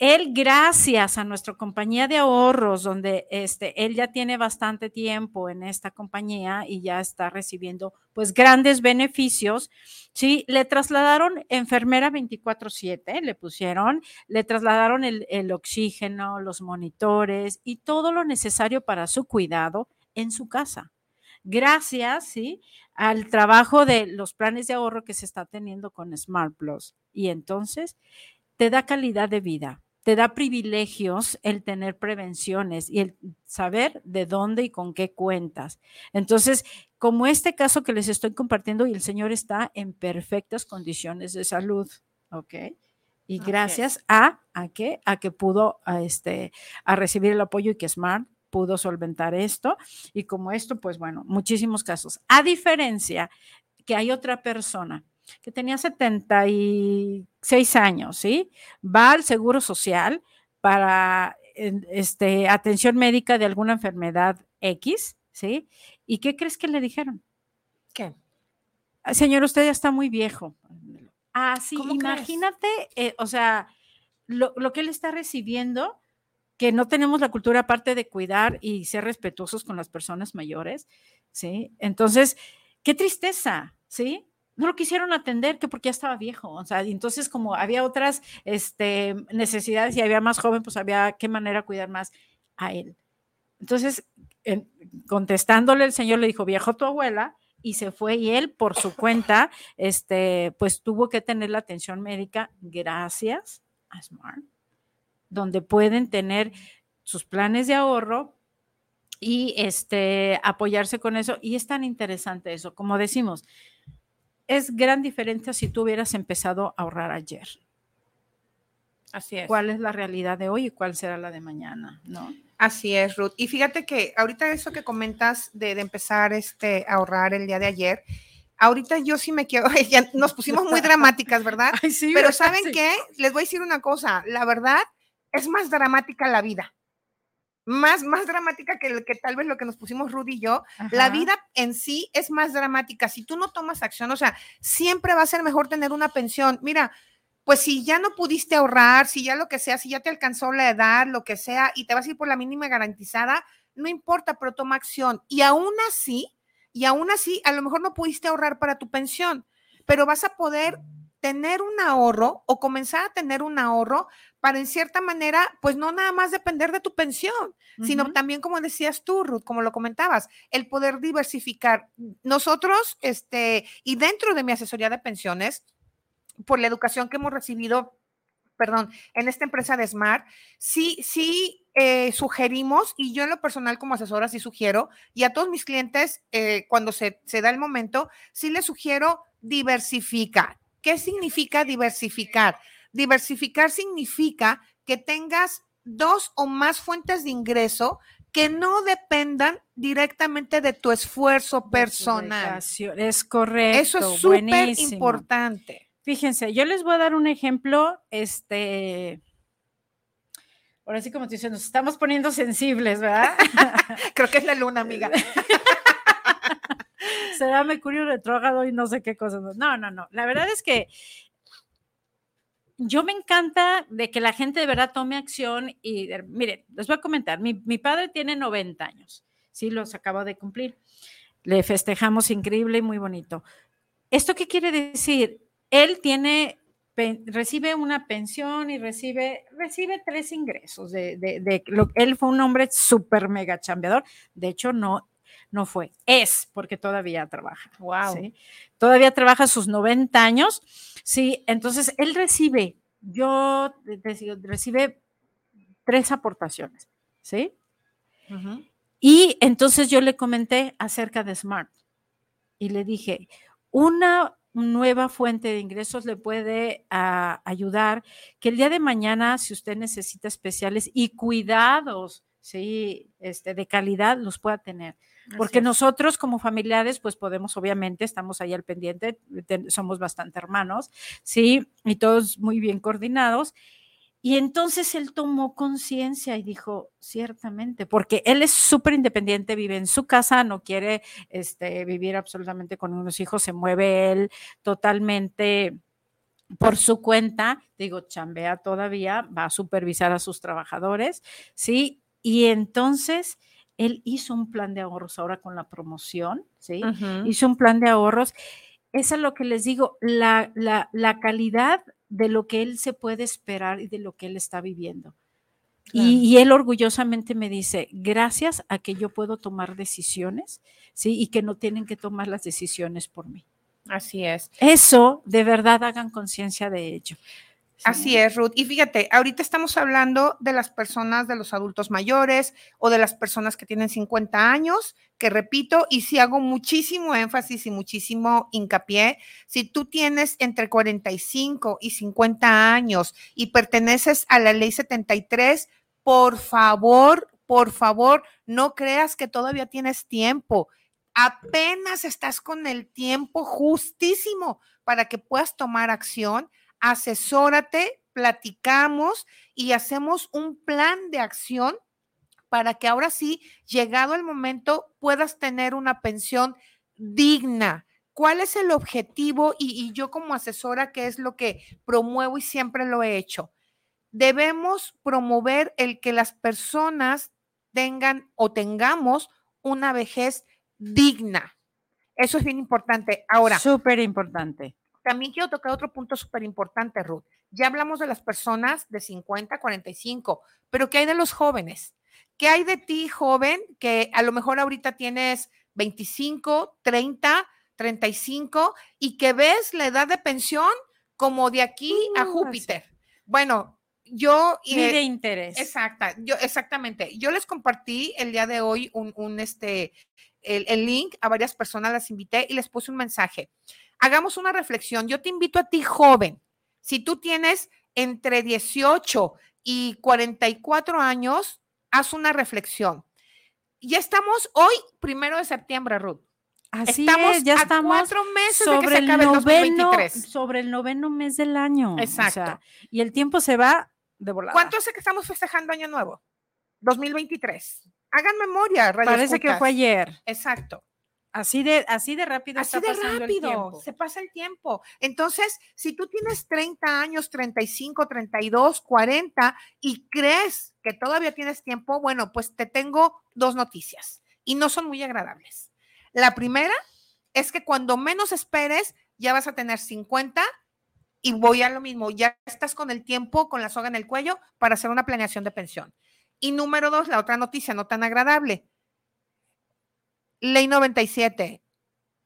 Speaker 4: él, gracias a nuestra compañía de ahorros, donde este, él ya tiene bastante tiempo en esta compañía y ya está recibiendo pues grandes beneficios, ¿sí? Le trasladaron enfermera 24/7, le pusieron, le trasladaron el, el oxígeno, los monitores y todo lo necesario para su cuidado en su casa. Gracias, ¿sí? Al trabajo de los planes de ahorro que se está teniendo con Smart Plus. Y entonces te da calidad de vida te da privilegios el tener prevenciones y el saber de dónde y con qué cuentas. Entonces, como este caso que les estoy compartiendo y el señor está en perfectas condiciones de salud, ¿ok? Y gracias a, a qué? A que pudo a este, a recibir el apoyo y que Smart pudo solventar esto. Y como esto, pues bueno, muchísimos casos. A diferencia que hay otra persona que tenía 76 años, ¿sí? Va al Seguro Social para este, atención médica de alguna enfermedad X, ¿sí? ¿Y qué crees que le dijeron?
Speaker 5: ¿Qué?
Speaker 4: Señor, usted ya está muy viejo. Ah, sí, imagínate, eh, o sea, lo, lo, que él está recibiendo, que no tenemos la cultura aparte de cuidar y ser respetuosos con las personas mayores, ¿sí? Entonces, qué tristeza, ¿sí? No lo quisieron atender que porque ya estaba viejo, o sea, entonces como había otras este, necesidades y había más joven, pues había qué manera cuidar más a él. Entonces, contestándole, el señor le dijo, viejo tu abuela, y se fue y él por su cuenta, este, pues tuvo que tener la atención médica gracias a Smart, donde pueden tener sus planes de ahorro y este, apoyarse con eso. Y es tan interesante eso, como decimos, es gran diferencia si tú hubieras empezado a ahorrar ayer.
Speaker 5: Así es.
Speaker 4: ¿Cuál es la realidad de hoy y cuál será la de mañana? ¿no?
Speaker 5: Así es, Ruth. Y fíjate que ahorita eso que comentas de, empezar este, a ahorrar el día de ayer, ahorita yo sí me quiero, ya nos pusimos muy dramáticas, ¿verdad?
Speaker 4: sí,
Speaker 5: Pero ¿saben qué? Les voy a decir una cosa, la verdad es más dramática la vida más, más dramática que, que tal vez lo que nos pusimos Rudy y yo. La vida en sí es más dramática. Si tú no tomas acción, o sea, siempre va a ser mejor tener una pensión. Mira, pues si ya no pudiste ahorrar, si ya lo que sea, si ya te alcanzó la edad, lo que sea, y te vas a ir por la mínima garantizada, no importa, pero toma acción. Y aún así, y aún así, a lo mejor no pudiste ahorrar para tu pensión, pero vas a poder tener un ahorro o comenzar a tener un ahorro para en cierta manera, pues no nada más depender de tu pensión, sino también, como decías tú, Ruth, como lo comentabas, el poder diversificar. Nosotros, este, y dentro de mi asesoría de pensiones, por la educación que hemos recibido, perdón, en esta empresa de Smart, sí, sí eh, sugerimos, y yo en lo personal como asesora sí sugiero, y a todos mis clientes, eh, cuando se, se da el momento, sí les sugiero diversificar ¿Qué significa diversificar? Diversificar significa que tengas dos o más fuentes de ingreso que no dependan directamente de tu esfuerzo personal.
Speaker 4: Es correcto.
Speaker 5: Eso es súper importante.
Speaker 4: Fíjense, yo les voy a dar un ejemplo, este, ahora sí como te dicen, nos estamos poniendo sensibles, ¿verdad?
Speaker 5: Creo que es la luna, amiga.
Speaker 4: será Mercurio retrógrado y no sé qué cosas. No, no, no. La verdad es que yo me encanta de que la gente de verdad tome acción y miren, les voy a comentar, mi, padre tiene 90 años, sí, los acabo de cumplir. Le festejamos increíble y muy bonito. ¿Esto qué quiere decir? Él tiene, recibe una pensión y recibe, recibe tres ingresos. De, de, lo, él fue un hombre súper mega chambeador. De hecho, no, no fue, es porque todavía trabaja.
Speaker 5: Wow.
Speaker 4: Todavía trabaja sus 90 años. Sí, entonces él recibe, yo recibe tres aportaciones, ¿sí? Y entonces yo le comenté acerca de Smart y le dije, una nueva fuente de ingresos le puede ah, ayudar que el día de mañana, si usted necesita especiales y cuidados, sí, este, de calidad, los pueda tener. Porque nosotros como familiares, pues podemos, obviamente, estamos ahí al pendiente, somos bastante hermanos, ¿sí? Y todos muy bien coordinados. Y entonces él tomó conciencia y dijo, ciertamente, porque él es súper independiente, vive en su casa, no quiere este, vivir absolutamente con unos hijos, se mueve él totalmente por su cuenta, digo, chambea todavía, va a supervisar a sus trabajadores, ¿sí? Y entonces él hizo un plan de ahorros ahora con la promoción, ¿sí? Hizo un plan de ahorros. Eso es lo que les digo, la, la, calidad de lo que él se puede esperar y de lo que él está viviendo. Y, y, él orgullosamente me dice, gracias a que yo puedo tomar decisiones, ¿sí? Y que no tienen que tomar las decisiones por mí.
Speaker 5: Así es.
Speaker 4: Eso, de verdad, hagan conciencia de ello.
Speaker 5: Así es, Ruth. Y fíjate, ahorita estamos hablando de las personas, de los adultos mayores o de las personas que tienen 50 años, que repito, y si hago muchísimo énfasis y muchísimo hincapié, si tú tienes entre 45 y 50 años y perteneces a la ley 73, por favor, por favor, no creas que todavía tienes tiempo apenas estás con el tiempo justísimo para que puedas tomar acción, asesórate, platicamos y hacemos un plan de acción para que ahora sí, llegado el momento, puedas tener una pensión digna. ¿Cuál es el objetivo? Y, yo como asesora, ¿qué es lo que promuevo y siempre lo he hecho? Debemos promover el que las personas tengan o tengamos una vejez digna. Eso es bien importante. Ahora.
Speaker 4: Súper importante.
Speaker 5: También quiero tocar otro punto súper importante, Ruth. Ya hablamos de las personas de 50, 45, pero ¿qué hay de los jóvenes? ¿Qué hay de ti, joven, que a lo mejor ahorita tienes 25, 30, 35 y que ves la edad de pensión como de aquí a Júpiter? Bueno, yo...
Speaker 4: y de interés.
Speaker 5: Exacta, yo, exactamente. Yo les compartí el día de hoy un, un este, el, link, a varias personas las invité y les puse un mensaje. Hagamos una reflexión. Yo te invito a ti, joven, si tú tienes entre 18 y 44 años, haz una reflexión. Ya estamos hoy, primero de septiembre, Ruth.
Speaker 4: Así estamos es, ya estamos cuatro meses sobre el noveno, Sobre el noveno mes del año. Exacto. y el tiempo se va de volada.
Speaker 5: ¿Cuánto hace que estamos festejando Año Nuevo? 2023 hagan memoria.
Speaker 4: Parece que fue ayer.
Speaker 5: Exacto.
Speaker 4: Así de, así de rápido.
Speaker 5: Así de rápido, se pasa el tiempo. Entonces, si tú tienes 30 años, 35, 32, 40 y crees que todavía tienes tiempo, bueno, pues te tengo dos noticias y no son muy agradables. La primera es que cuando menos esperes, ya vas a tener 50 y voy a lo mismo, ya estás con el tiempo, con la soga en el cuello para hacer una planeación de pensión. Y número dos, la otra noticia no tan agradable. Ley 97.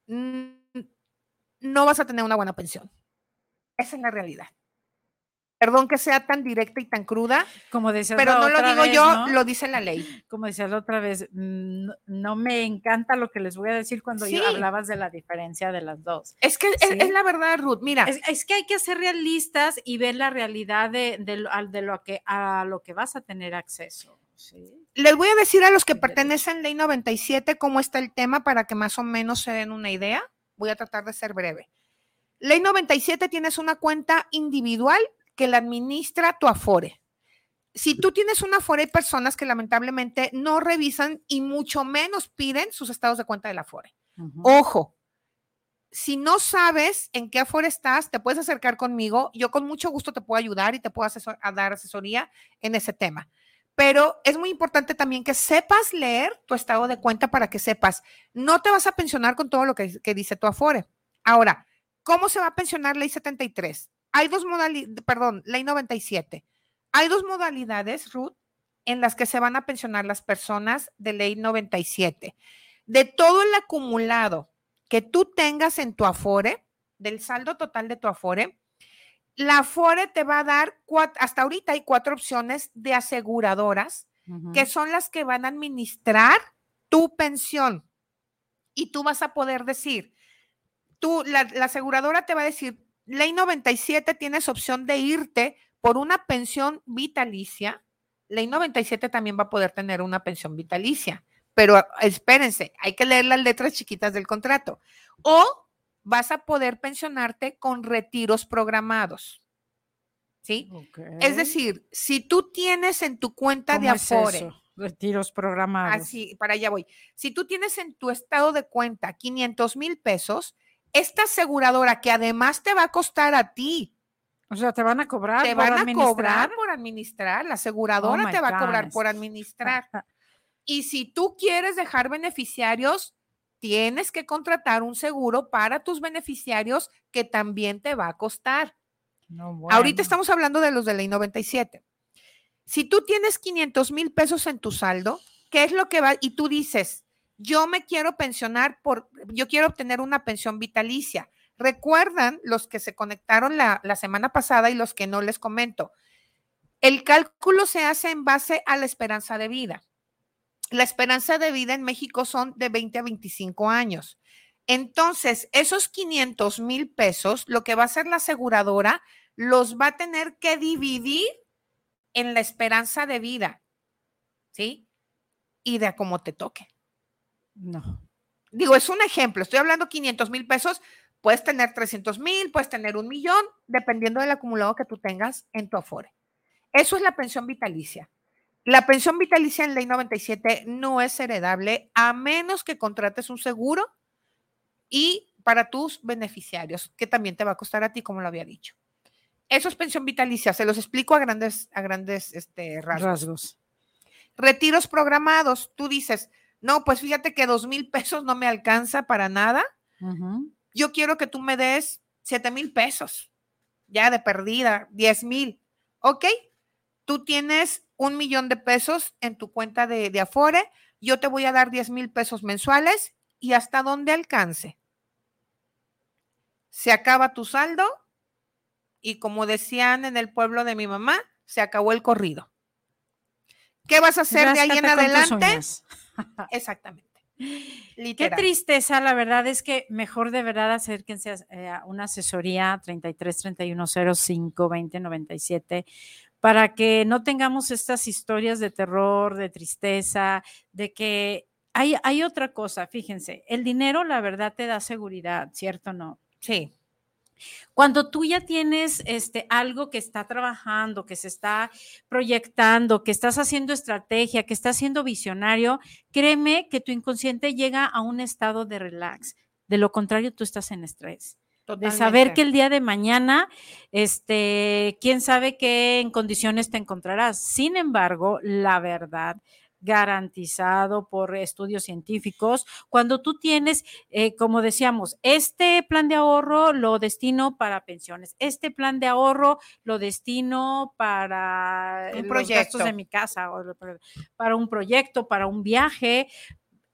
Speaker 5: No vas a tener una buena pensión. Esa es la realidad. Perdón que sea tan directa y tan cruda,
Speaker 4: como
Speaker 5: pero no lo digo yo, lo dice la ley.
Speaker 4: Como decía la otra vez, no, me encanta lo que les voy a decir cuando hablabas de la diferencia de las dos.
Speaker 5: Es que es, la verdad, Ruth. Mira,
Speaker 4: es, que hay que ser realistas y ver la realidad de, de, lo que a lo que vas a tener acceso.
Speaker 5: Les voy a decir a los que pertenecen a Ley 97 cómo está el tema para que más o menos se den una idea. Voy a tratar de ser breve. Ley 97 tienes una cuenta individual que la administra tu Afore. Si tú tienes una Afore, hay personas que lamentablemente no revisan y mucho menos piden sus estados de cuenta de la Afore. Ojo, si no sabes en qué Afore estás, te puedes acercar conmigo. Yo con mucho gusto te puedo ayudar y te puedo dar asesoría en ese tema. Pero es muy importante también que sepas leer tu estado de cuenta para que sepas, no te vas a pensionar con todo lo que, que dice tu Afore. Ahora, ¿cómo se va a pensionar ley 73? Hay dos modalidades, perdón, ley 97. Hay dos modalidades, Ruth, en las que se van a pensionar las personas de ley 97. De todo el acumulado que tú tengas en tu Afore, del saldo total de tu Afore, la Afore te va a dar, hasta ahorita hay cuatro opciones de aseguradoras que son las que van a administrar tu pensión. Y tú vas a poder decir, tú, la aseguradora te va a decir, Ley 97 tienes opción de irte por una pensión vitalicia. Ley 97 también va a poder tener una pensión vitalicia, pero espérense, hay que leer las letras chiquitas del contrato. O vas a poder pensionarte con retiros programados. ¿Sí? Es decir, si tú tienes en tu cuenta de Afore.
Speaker 4: Retiros programados.
Speaker 5: Así, para allá voy. Si tú tienes en tu estado de cuenta 500 mil pesos, esta aseguradora que además te va a costar a ti
Speaker 4: O sea, te van a cobrar.
Speaker 5: Te van a cobrar por administrar. La aseguradora oh te va a cobrar por administrar. y si tú quieres dejar beneficiarios, tienes que contratar un seguro para tus beneficiarios que también te va a costar. Ahorita estamos hablando de los de ley 97. Si tú tienes 500 mil pesos en tu saldo, ¿qué es lo que va? Y tú dices, yo me quiero pensionar por, yo quiero obtener una pensión vitalicia. Recuerdan los que se conectaron la, semana pasada y los que no les comento. El cálculo se hace en base a la esperanza de vida la esperanza de vida en México son de 20 a 25 años. Entonces, esos 500 mil pesos, lo que va a hacer la aseguradora, los va a tener que dividir en la esperanza de vida, ¿sí? Y de a cómo te toque.
Speaker 4: No.
Speaker 5: Digo, es un ejemplo, estoy hablando 500 mil pesos, puedes tener 300 mil, puedes tener un millón, dependiendo del acumulado que tú tengas en tu Afore. Eso es la pensión vitalicia. La pensión vitalicia en ley 97 no es heredable a menos que contrates un seguro y para tus beneficiarios, que también te va a costar a ti, como lo había dicho. Eso es pensión vitalicia, se los explico a grandes, a grandes este, rasgos. Retiros programados, tú dices, no, pues fíjate que dos mil pesos no me alcanza para nada. Yo quiero que tú me des siete mil pesos, ya de perdida, diez mil. Ok, tú tienes un millón de pesos en tu cuenta de, Afore, yo te voy a dar 10 mil pesos mensuales y hasta donde alcance. Se acaba tu saldo y como decían en el pueblo de mi mamá, se acabó el corrido. ¿Qué vas a hacer de ahí en adelante? Exactamente.
Speaker 4: Qué tristeza, la verdad es que mejor de verdad acérquense a una asesoría 33 31 05 20 97 para que no tengamos estas historias de terror, de tristeza, de que hay, hay otra cosa, fíjense, el dinero la verdad te da seguridad, ¿cierto o no?
Speaker 5: Sí.
Speaker 4: Cuando tú ya tienes este, algo que está trabajando, que se está proyectando, que estás haciendo estrategia, que estás siendo visionario, créeme que tu inconsciente llega a un estado de relax. De lo contrario, tú estás en estrés de saber que el día de mañana, este, quién sabe qué en condiciones te encontrarás. Sin embargo, la verdad, garantizado por estudios científicos. Cuando tú tienes, eh, como decíamos, este plan de ahorro lo destino para pensiones, este plan de ahorro lo destino para
Speaker 5: un los gastos
Speaker 4: de mi casa, para un proyecto, para un viaje,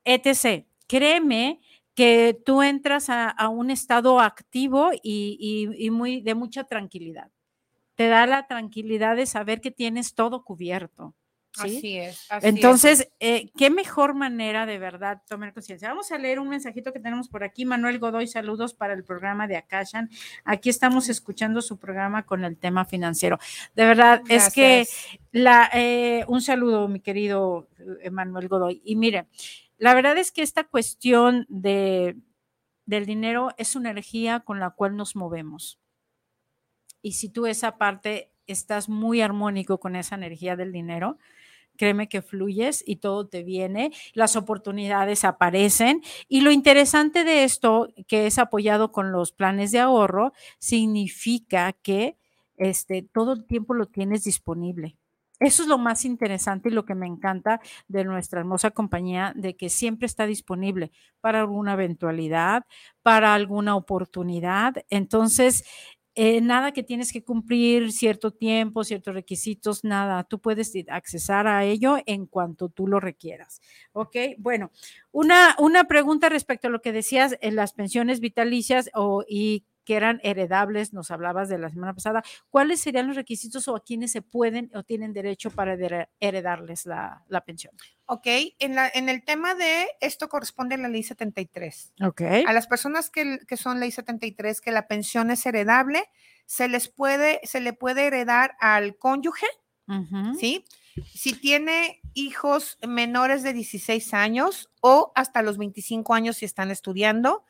Speaker 4: etc. Créeme que tú entras a, un estado activo y, muy de mucha tranquilidad. Te da la tranquilidad de saber que tienes todo cubierto.
Speaker 5: Así es.
Speaker 4: Entonces, eh, qué mejor manera de verdad tomar conciencia. Vamos a leer un mensajito que tenemos por aquí. Manuel Godoy, saludos para el programa de Akashan. Aquí estamos escuchando su programa con el tema financiero. De verdad, es que la, eh, un saludo, mi querido eh, Manuel Godoy. Y mire, la verdad es que esta cuestión de, del dinero es una energía con la cual nos movemos. Y si tú esa parte estás muy armónico con esa energía del dinero, créeme que fluyes y todo te viene, las oportunidades aparecen. Y lo interesante de esto, que es apoyado con los planes de ahorro, significa que este, todo el tiempo lo tienes disponible. Eso es lo más interesante y lo que me encanta de nuestra hermosa compañía, de que siempre está disponible para alguna eventualidad, para alguna oportunidad. Entonces, eh, nada que tienes que cumplir cierto tiempo, ciertos requisitos, nada. Tú puedes accesar a ello en cuanto tú lo requieras. Ok, bueno, una, una pregunta respecto a lo que decías en las pensiones vitalicias o, y que eran heredables, nos hablabas de la semana pasada, ¿cuáles serían los requisitos o a quienes se pueden o tienen derecho para heredarles la, pensión?
Speaker 5: Ok, en, la, en el tema de esto corresponde a la ley 73.
Speaker 4: Ok.
Speaker 5: A las personas que, que son ley 73, que la pensión es heredable, se les puede, se le puede heredar al cónyuge, ¿sí? Si tiene hijos menores de 16 años o hasta los 25 años si están estudiando,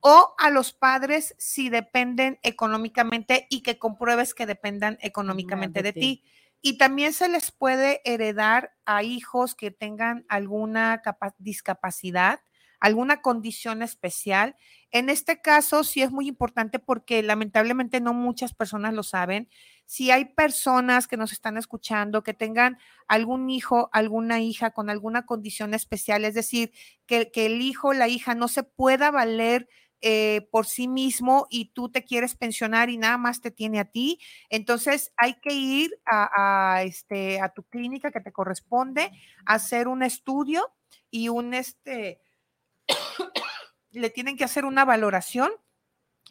Speaker 5: o a los padres si dependen económicamente y que compruebes que dependan económicamente de, ti. Y también se les puede heredar a hijos que tengan alguna discapacidad, alguna condición especial. En este caso sí es muy importante porque lamentablemente no muchas personas lo saben. Si hay personas que nos están escuchando que tengan algún hijo, alguna hija con alguna condición especial, es decir, que, el hijo o la hija no se pueda valer eh, por sí mismo y tú te quieres pensionar y nada más te tiene a ti, entonces hay que ir a, este, a tu clínica que te corresponde, hacer un estudio y un, este, le tienen que hacer una valoración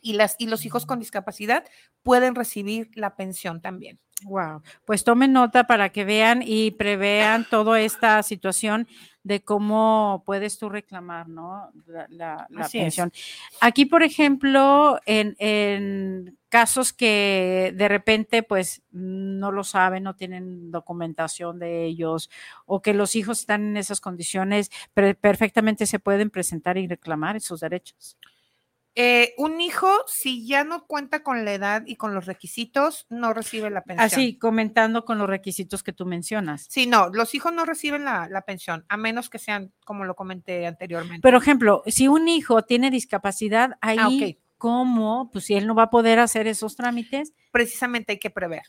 Speaker 5: y, las, y los hijos con discapacidad pueden recibir la pensión también.
Speaker 4: Wow, pues tomen nota para que vean y prevean toda esta situación de cómo puedes tú reclamar, ¿no? La, pensión. Aquí, por ejemplo, en, casos que de repente, pues, no lo saben, no tienen documentación de ellos, o que los hijos están en esas condiciones, perfectamente se pueden presentar y reclamar esos derechos.
Speaker 5: Eh, un hijo, si ya no cuenta con la edad y con los requisitos, no recibe la pensión.
Speaker 4: Así, comentando con los requisitos que tú mencionas.
Speaker 5: Sí, no, los hijos no reciben la, pensión, a menos que sean, como lo comenté anteriormente.
Speaker 4: Pero, ejemplo, si un hijo tiene discapacidad, ah, ahí, ¿cómo? Pues si él no va a poder hacer esos trámites.
Speaker 5: Precisamente hay que prever.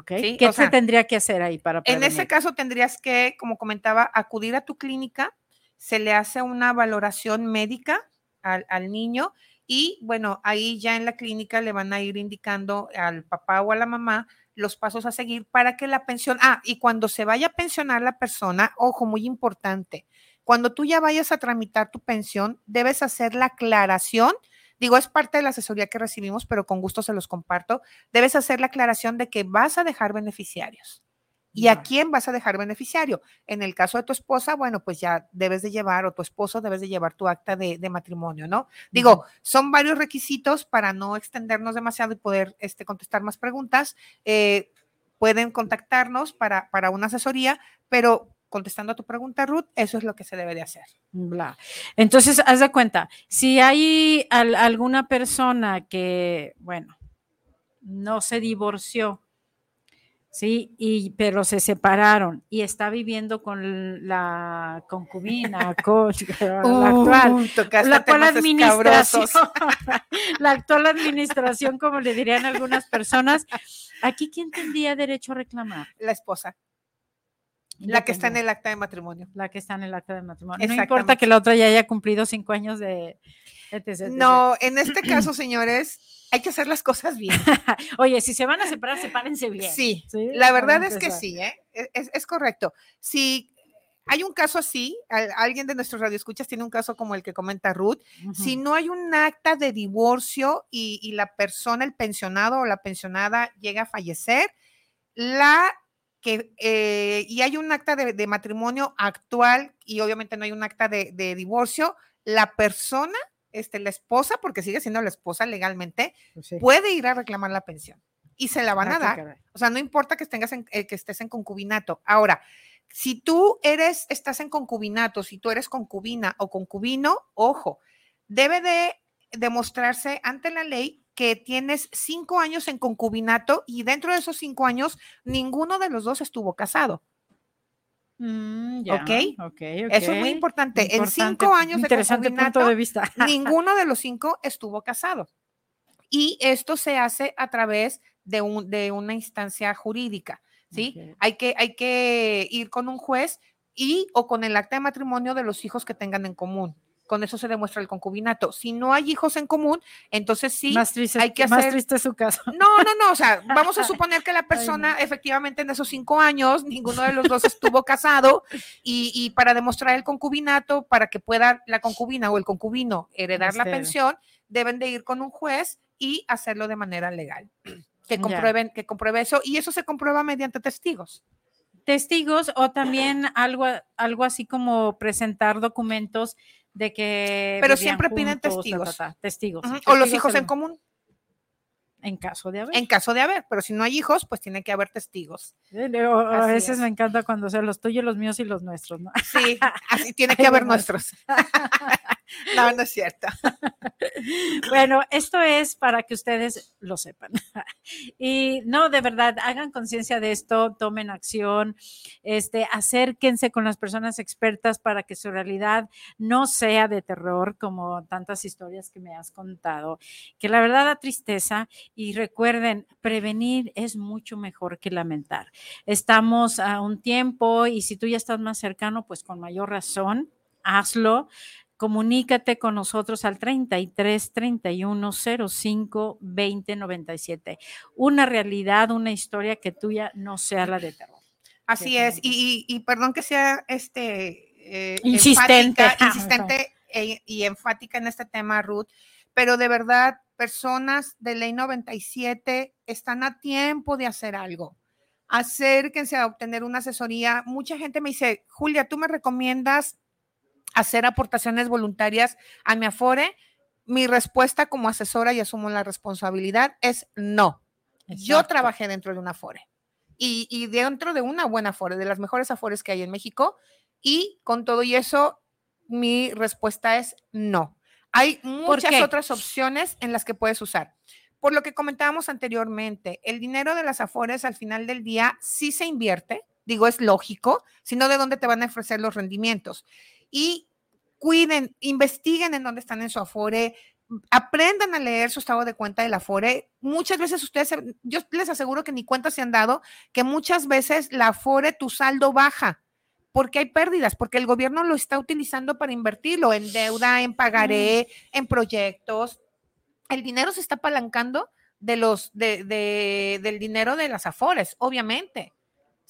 Speaker 4: Okay. ¿Qué se tendría que hacer ahí para
Speaker 5: prevenir? En ese caso tendrías que, como comentaba, acudir a tu clínica, se le hace una valoración médica al, niño y bueno, ahí ya en la clínica le van a ir indicando al papá o a la mamá los pasos a seguir para que la pensión, ah, y cuando se vaya a pensionar la persona, ojo, muy importante, cuando tú ya vayas a tramitar tu pensión, debes hacer la aclaración, digo, es parte de la asesoría que recibimos, pero con gusto se los comparto, debes hacer la aclaración de que vas a dejar beneficiarios. ¿Y a quién vas a dejar beneficiario? En el caso de tu esposa, bueno, pues ya debes de llevar, o tu esposo debes de llevar tu acta de, matrimonio, ¿no? Digo, son varios requisitos para no extendernos demasiado y poder este, contestar más preguntas. Eh, pueden contactarnos para, para una asesoría, pero contestando a tu pregunta, Ruth, eso es lo que se debe de hacer.
Speaker 4: Bla. Entonces, haz de cuenta, si hay alguna persona que, bueno, no se divorció, Sí, y, pero se separaron y está viviendo con la concubina, la actual, la actual administración, la actual administración, como le dirían algunas personas. Aquí, ¿quién tendría derecho a reclamar?
Speaker 5: La esposa. La que está en el acta de matrimonio.
Speaker 4: La que está en el acta de matrimonio. No importa que la otra ya haya cumplido cinco años de...
Speaker 5: No, en este caso, señores, hay que hacer las cosas bien.
Speaker 4: Oye, si se van a separar, sepárense bien.
Speaker 5: Sí, la verdad es que sí, ¿eh? E, es, correcto. Si hay un caso así, alguien de nuestros radioescuchas tiene un caso como el que comenta Ruth, si no hay un acta de divorcio y, la persona, el pensionado o la pensionada llega a fallecer, la que, eh, y hay un acta de, matrimonio actual y obviamente no hay un acta de, de divorcio, la persona este, la esposa, porque sigue siendo la esposa legalmente, pues puede ir a reclamar la pensión y se la van a dar. O sea, no importa que, tengas eh, que estés en concubinato. Ahora, si tú eres, estás en concubinato, si tú eres concubina o concubino, ojo, debe de demostrarse ante la ley que tienes cinco años en concubinato y dentro de esos cinco años ninguno de los dos estuvo casado.
Speaker 4: Mm,
Speaker 5: ¿Okay? ¿Ok? Eso es muy importante. En cinco años
Speaker 4: de punto de vista.
Speaker 5: ninguno de los cinco estuvo casado. Y esto se hace a través de, un, de una instancia jurídica, ¿sí? Hay, que, hay que ir con un juez y o con el acta de matrimonio de los hijos que tengan en común con eso se demuestra el concubinato. Si no hay hijos en común, entonces sí hay que hacer.
Speaker 4: Más triste su caso.
Speaker 5: No, no, no. O sea, vamos a suponer que la persona, efectivamente, en esos cinco años, ninguno de los dos estuvo casado y, para demostrar el concubinato, para que pueda la concubina o el concubino heredar la pensión, deben de ir con un juez y hacerlo de manera legal. Que comprueben, que compruebe eso, y eso se comprueba mediante testigos
Speaker 4: testigos o también algo, algo así como presentar documentos de que.
Speaker 5: Pero siempre piden testigos.
Speaker 4: testigos.
Speaker 5: O los hijos en común.
Speaker 4: En caso de haber.
Speaker 5: En caso de haber, pero si no hay hijos, pues tiene que haber testigos.
Speaker 4: a veces me encanta cuando sean los tuyos, los míos y los nuestros, ¿no?
Speaker 5: Sí, así tiene que haber nuestros. No, no es cierto.
Speaker 4: bueno, esto es para que ustedes lo sepan. y no, de verdad, hagan conciencia de esto, tomen acción, este, acérquense con las personas expertas para que su realidad no sea de terror como tantas historias que me has contado, que la verdad da tristeza y recuerden, prevenir es mucho mejor que lamentar. Estamos a un tiempo y si tú ya estás más cercano, pues con mayor razón, hazlo comunícate con nosotros al 33 31 05 20 97. Una realidad, una historia que tuya no sea la de terror.
Speaker 5: Así es, y, perdón que sea este
Speaker 4: eh, insistente,
Speaker 5: insistente e, y enfática en este tema, Ruth, pero de verdad, personas de ley 97 están a tiempo de hacer algo. Acérquense a obtener una asesoría. Mucha gente me dice, Julia, ¿tú me recomiendas hacer aportaciones voluntarias a mi Afore, mi respuesta como asesora y asumo la responsabilidad es no. Yo trabajé dentro de una Afore y, y, dentro de una buena Afore, de las mejores Afores que hay en México, y con todo y eso, mi respuesta es no. Hay muchas otras opciones en las que puedes usar. Por lo que comentábamos anteriormente, el dinero de las Afores al final del día sí se invierte, digo, es lógico, sino de dónde te van a ofrecer los rendimientos y cuiden, investiguen en dónde están en su Afore, aprendan a leer su estado de cuenta del Afore. Muchas veces ustedes, yo les aseguro que ni cuenta se han dado, que muchas veces la Afore, tu saldo baja porque hay pérdidas, porque el gobierno lo está utilizando para invertirlo en deuda, en pagaré, en proyectos. El dinero se está apalancando de los, de, de, del dinero de las afores, obviamente.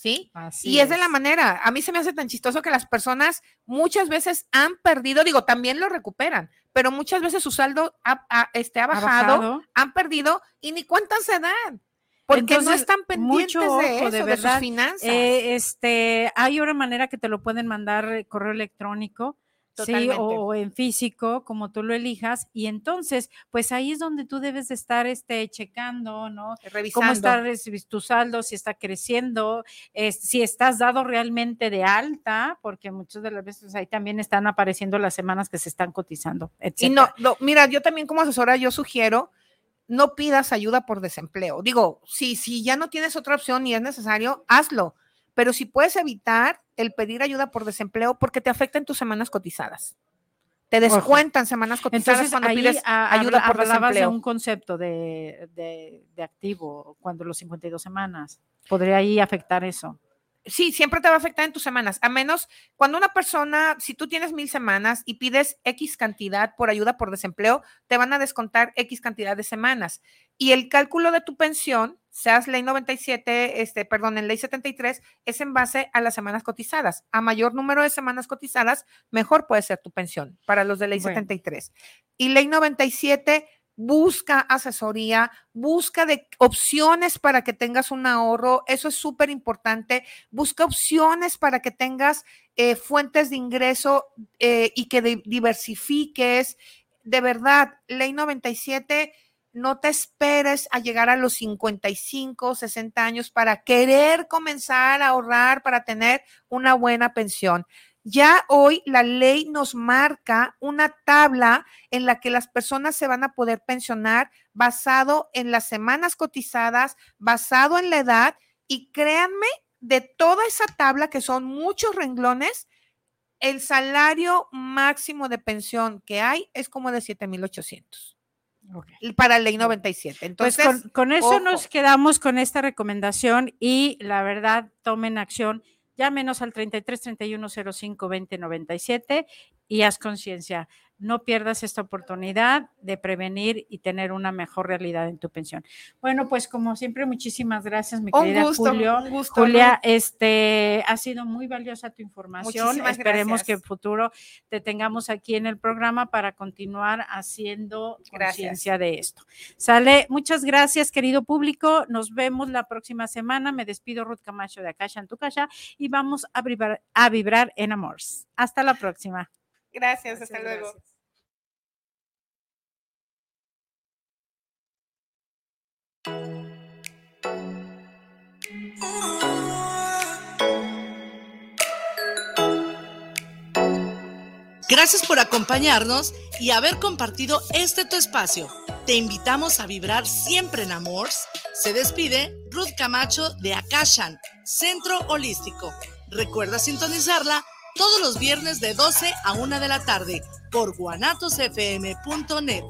Speaker 5: ¿Sí? y es, de la manera, a mí se me hace tan chistoso que las personas muchas veces han perdido, digo, también lo recuperan, pero muchas veces su saldo ha, este, ha, bajado, han perdido y ni cuántas se dan. Porque no están pendientes de eso, de, sus finanzas.
Speaker 4: Eh, este, hay una manera que te lo pueden mandar correo electrónico Sí, o en físico, como tú lo elijas, y entonces, pues ahí es donde tú debes de estar este, checando, ¿no?
Speaker 5: Revisando.
Speaker 4: Cómo está tu saldo, si está creciendo, si estás dado realmente de alta, porque muchas de las veces ahí también están apareciendo las semanas que se están cotizando, etc.
Speaker 5: Y no, no, mira, yo también como asesora, yo sugiero, no pidas ayuda por desempleo. Digo, si, si ya no tienes otra opción y es necesario, hazlo pero si puedes evitar el pedir ayuda por desempleo porque te afectan tus semanas cotizadas. Te descuentan semanas cotizadas
Speaker 4: Entonces, cuando pides ayuda por desempleo. de un concepto de, de, de activo cuando los 52 semanas. ¿Podría ahí afectar eso?
Speaker 5: Sí, siempre te va a afectar en tus semanas, a menos cuando una persona, si tú tienes mil semanas y pides X cantidad por ayuda por desempleo, te van a descontar X cantidad de semanas. Y el cálculo de tu pensión, seas ley 97, este, perdón, en ley 73, es en base a las semanas cotizadas. A mayor número de semanas cotizadas, mejor puede ser tu pensión para los de ley 73. Y ley 97 busca asesoría, busca de opciones para que tengas un ahorro, eso es súper importante, busca opciones para que tengas eh, fuentes de ingreso eh, y que diversifiques. De verdad, ley 97, no te esperes a llegar a los 55, 60 años para querer comenzar a ahorrar, para tener una buena pensión. Ya hoy la ley nos marca una tabla en la que las personas se van a poder pensionar basado en las semanas cotizadas, basado en la edad y créanme, de toda esa tabla que son muchos renglones, el salario máximo de pensión que hay es como de 7,800. Okay. Para ley 97.
Speaker 4: Pues Entonces, con, eso nos quedamos con esta recomendación y la verdad, tomen acción Llámenos al 33 31 05 20 97 y haz conciencia no pierdas esta oportunidad de prevenir y tener una mejor realidad en tu pensión. Bueno, pues como siempre, muchísimas gracias, mi querida Julio. Julia, este ha sido muy valiosa tu información. Esperemos que en futuro te tengamos aquí en el programa para continuar haciendo conciencia de esto. Sale, muchas gracias, querido público. Nos vemos la próxima semana. Me despido, Ruth Camacho de Acasha en tu casa y vamos a vibrar, a vibrar en Amors. Hasta la próxima.
Speaker 5: Gracias, hasta luego.
Speaker 1: Gracias por acompañarnos y haber compartido este tu espacio. Te invitamos a vibrar siempre en amor. Se despide Ruth Camacho de Akashan, Centro Holístico. Recuerda sintonizarla todos los viernes de 12 a 1 de la tarde por guanatosfm.net.